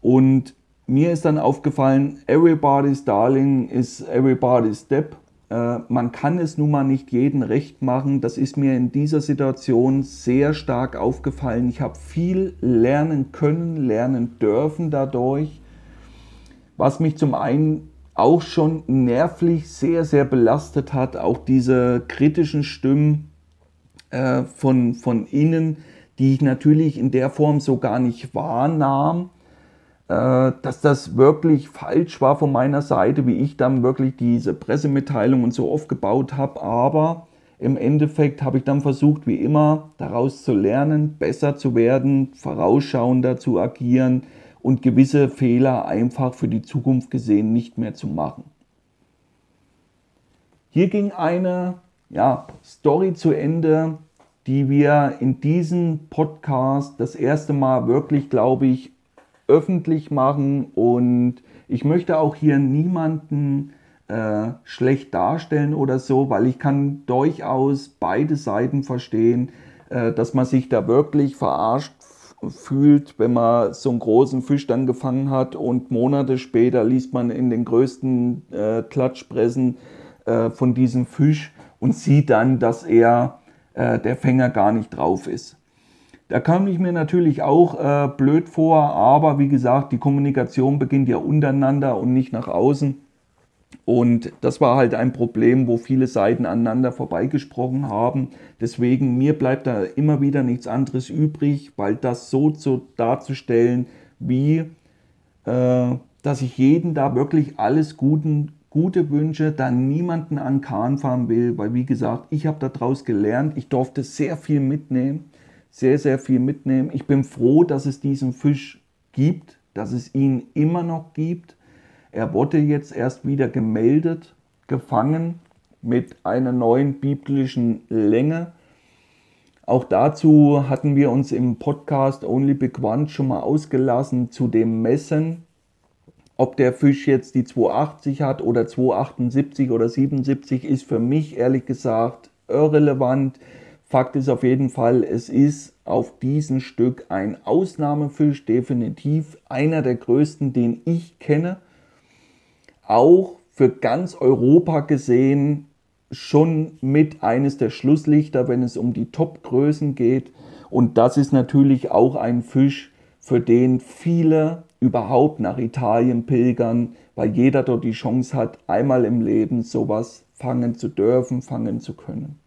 Und mir ist dann aufgefallen, everybody's darling is everybody's step. Äh, man kann es nun mal nicht jedem recht machen. Das ist mir in dieser Situation sehr stark aufgefallen. Ich habe viel lernen können, lernen dürfen dadurch, was mich zum einen auch schon nervlich sehr, sehr belastet hat. Auch diese kritischen Stimmen äh, von, von innen, die ich natürlich in der Form so gar nicht wahrnahm, dass das wirklich falsch war von meiner Seite, wie ich dann wirklich diese Pressemitteilung und so aufgebaut habe. Aber im Endeffekt habe ich dann versucht, wie immer, daraus zu lernen, besser zu werden, vorausschauender zu agieren und gewisse Fehler einfach für die Zukunft gesehen nicht mehr zu machen. Hier ging eine ja, Story zu Ende, die wir in diesem Podcast das erste Mal wirklich, glaube ich, öffentlich machen. Und ich möchte auch hier niemanden äh, schlecht darstellen oder so, weil ich kann durchaus beide Seiten verstehen, äh, dass man sich da wirklich verarscht fühlt, wenn man so einen großen Fisch dann gefangen hat und Monate später liest man in den größten äh, Klatschpressen äh, von diesem Fisch und sieht dann, dass er äh, der Fänger gar nicht drauf ist. Da kam ich mir natürlich auch äh, blöd vor, aber wie gesagt, die Kommunikation beginnt ja untereinander und nicht nach außen. Und das war halt ein Problem, wo viele Seiten aneinander vorbeigesprochen haben. Deswegen, mir bleibt da immer wieder nichts anderes übrig, weil das so zu, darzustellen, wie äh, dass ich jeden da wirklich alles Guten, Gute wünsche, da niemanden an Kahn fahren will, weil wie gesagt, ich habe daraus gelernt, ich durfte sehr viel mitnehmen, sehr, sehr viel mitnehmen. Ich bin froh, dass es diesen Fisch gibt, dass es ihn immer noch gibt er wurde jetzt erst wieder gemeldet, gefangen mit einer neuen biblischen Länge. Auch dazu hatten wir uns im Podcast Only Big One schon mal ausgelassen zu dem Messen. Ob der Fisch jetzt die 280 hat oder 278 oder 77 ist für mich ehrlich gesagt irrelevant. Fakt ist auf jeden Fall, es ist auf diesem Stück ein Ausnahmefisch, definitiv einer der größten, den ich kenne auch für ganz Europa gesehen schon mit eines der Schlusslichter, wenn es um die Top-Größen geht. Und das ist natürlich auch ein Fisch, für den viele überhaupt nach Italien pilgern, weil jeder dort die Chance hat, einmal im Leben sowas fangen zu dürfen, fangen zu können.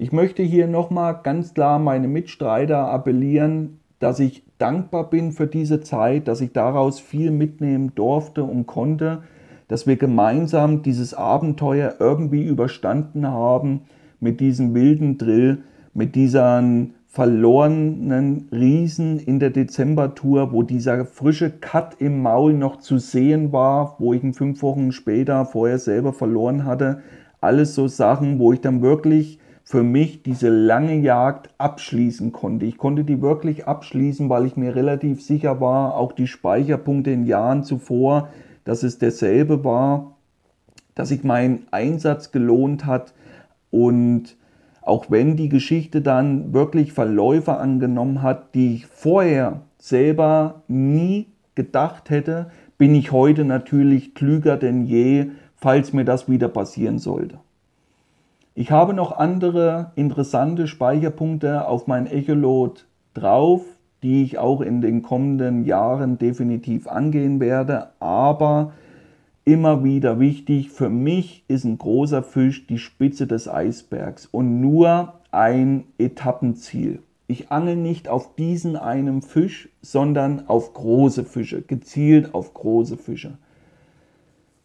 Ich möchte hier nochmal ganz klar meine Mitstreiter appellieren, dass ich dankbar bin für diese Zeit, dass ich daraus viel mitnehmen durfte und konnte, dass wir gemeinsam dieses Abenteuer irgendwie überstanden haben mit diesem wilden Drill, mit diesen verlorenen Riesen in der Dezembertour, wo dieser frische Cut im Maul noch zu sehen war, wo ich ihn fünf Wochen später vorher selber verloren hatte. Alles so Sachen, wo ich dann wirklich für mich diese lange Jagd abschließen konnte. Ich konnte die wirklich abschließen, weil ich mir relativ sicher war, auch die Speicherpunkte in Jahren zuvor, dass es derselbe war, dass sich mein Einsatz gelohnt hat und auch wenn die Geschichte dann wirklich Verläufe angenommen hat, die ich vorher selber nie gedacht hätte, bin ich heute natürlich klüger denn je, falls mir das wieder passieren sollte. Ich habe noch andere interessante Speicherpunkte auf mein Echolot drauf, die ich auch in den kommenden Jahren definitiv angehen werde, aber immer wieder wichtig. Für mich ist ein großer Fisch die Spitze des Eisbergs und nur ein Etappenziel. Ich angel nicht auf diesen einen Fisch, sondern auf große Fische, gezielt auf große Fische.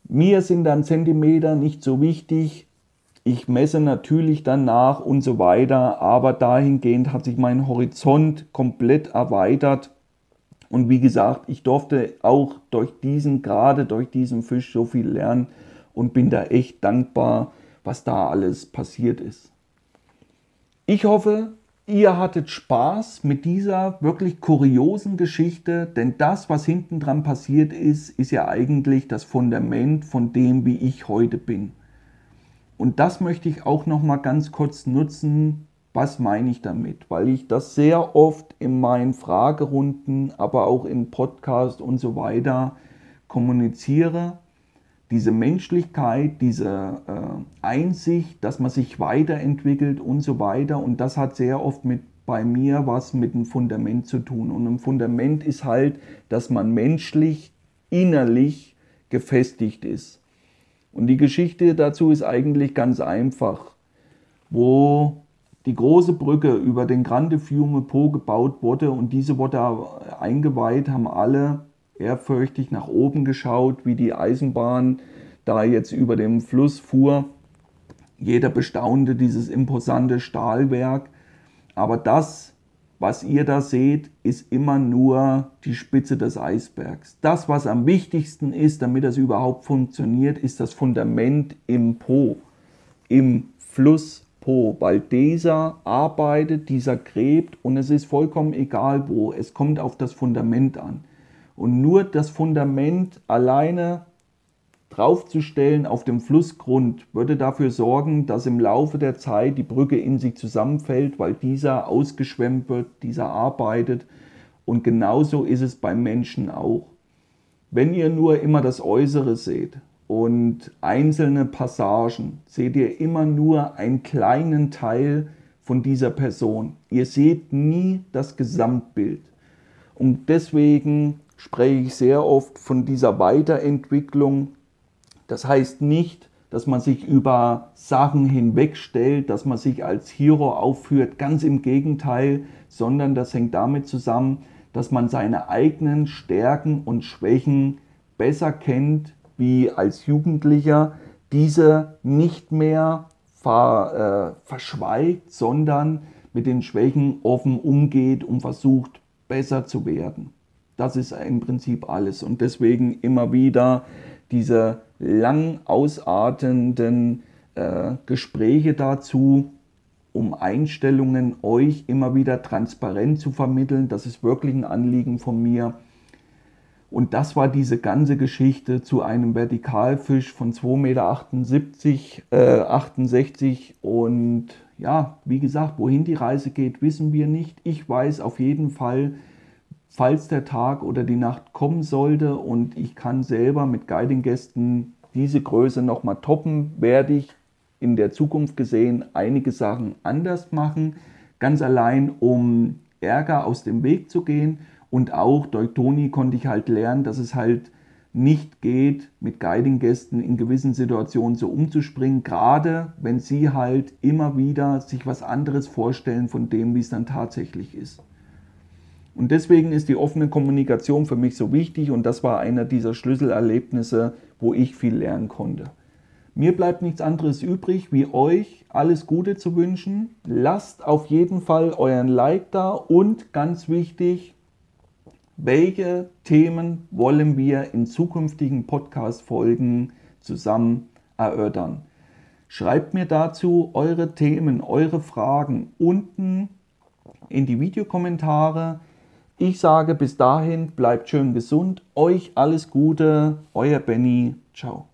Mir sind dann Zentimeter nicht so wichtig. Ich messe natürlich danach und so weiter, aber dahingehend hat sich mein Horizont komplett erweitert und wie gesagt, ich durfte auch durch diesen, gerade durch diesen Fisch so viel lernen und bin da echt dankbar, was da alles passiert ist. Ich hoffe, ihr hattet Spaß mit dieser wirklich kuriosen Geschichte, denn das, was hinten dran passiert ist, ist ja eigentlich das Fundament von dem, wie ich heute bin. Und das möchte ich auch noch mal ganz kurz nutzen, was meine ich damit? Weil ich das sehr oft in meinen Fragerunden, aber auch im Podcast und so weiter kommuniziere. Diese Menschlichkeit, diese äh, Einsicht, dass man sich weiterentwickelt und so weiter. Und das hat sehr oft mit bei mir was mit dem Fundament zu tun. Und ein Fundament ist halt, dass man menschlich, innerlich gefestigt ist. Und die Geschichte dazu ist eigentlich ganz einfach, wo die große Brücke über den Grande Fiume Po gebaut wurde und diese wurde eingeweiht, haben alle ehrfürchtig nach oben geschaut, wie die Eisenbahn da jetzt über dem Fluss fuhr. Jeder bestaunte dieses imposante Stahlwerk. Aber das, was ihr da seht, ist immer nur die Spitze des Eisbergs. Das, was am wichtigsten ist, damit das überhaupt funktioniert, ist das Fundament im Po, im Fluss Po, weil dieser arbeitet, dieser gräbt und es ist vollkommen egal wo. Es kommt auf das Fundament an. Und nur das Fundament alleine draufzustellen auf dem Flussgrund würde dafür sorgen, dass im Laufe der Zeit die Brücke in sich zusammenfällt, weil dieser ausgeschwemmt wird, dieser arbeitet. Und genauso ist es beim Menschen auch. Wenn ihr nur immer das Äußere seht, und einzelne Passagen seht ihr immer nur einen kleinen Teil von dieser Person. Ihr seht nie das Gesamtbild. Und deswegen spreche ich sehr oft von dieser Weiterentwicklung. Das heißt nicht, dass man sich über Sachen hinwegstellt, dass man sich als Hero aufführt, ganz im Gegenteil, sondern das hängt damit zusammen, dass man seine eigenen Stärken und Schwächen besser kennt, wie als Jugendlicher diese nicht mehr ver, äh, verschweigt, sondern mit den Schwächen offen umgeht und versucht, besser zu werden. Das ist im Prinzip alles. Und deswegen immer wieder diese lang ausartenden äh, Gespräche dazu, um Einstellungen euch immer wieder transparent zu vermitteln. Das ist wirklich ein Anliegen von mir. Und das war diese ganze Geschichte zu einem Vertikalfisch von 2,78 Meter, äh, 68. Und ja, wie gesagt, wohin die Reise geht, wissen wir nicht. Ich weiß auf jeden Fall, falls der Tag oder die Nacht kommen sollte und ich kann selber mit Guiding-Gästen diese Größe nochmal toppen, werde ich in der Zukunft gesehen einige Sachen anders machen ganz allein um Ärger aus dem Weg zu gehen. Und auch durch Toni konnte ich halt lernen, dass es halt nicht geht, mit Guiding-Gästen in gewissen Situationen so umzuspringen, gerade wenn sie halt immer wieder sich was anderes vorstellen von dem, wie es dann tatsächlich ist. Und deswegen ist die offene Kommunikation für mich so wichtig und das war einer dieser Schlüsselerlebnisse, wo ich viel lernen konnte. Mir bleibt nichts anderes übrig, wie euch alles Gute zu wünschen. Lasst auf jeden Fall euren Like da und ganz wichtig, welche Themen wollen wir in zukünftigen Podcast-Folgen zusammen erörtern? Schreibt mir dazu eure Themen, eure Fragen unten in die Videokommentare. Ich sage bis dahin, bleibt schön gesund, euch alles Gute, euer Benny, ciao.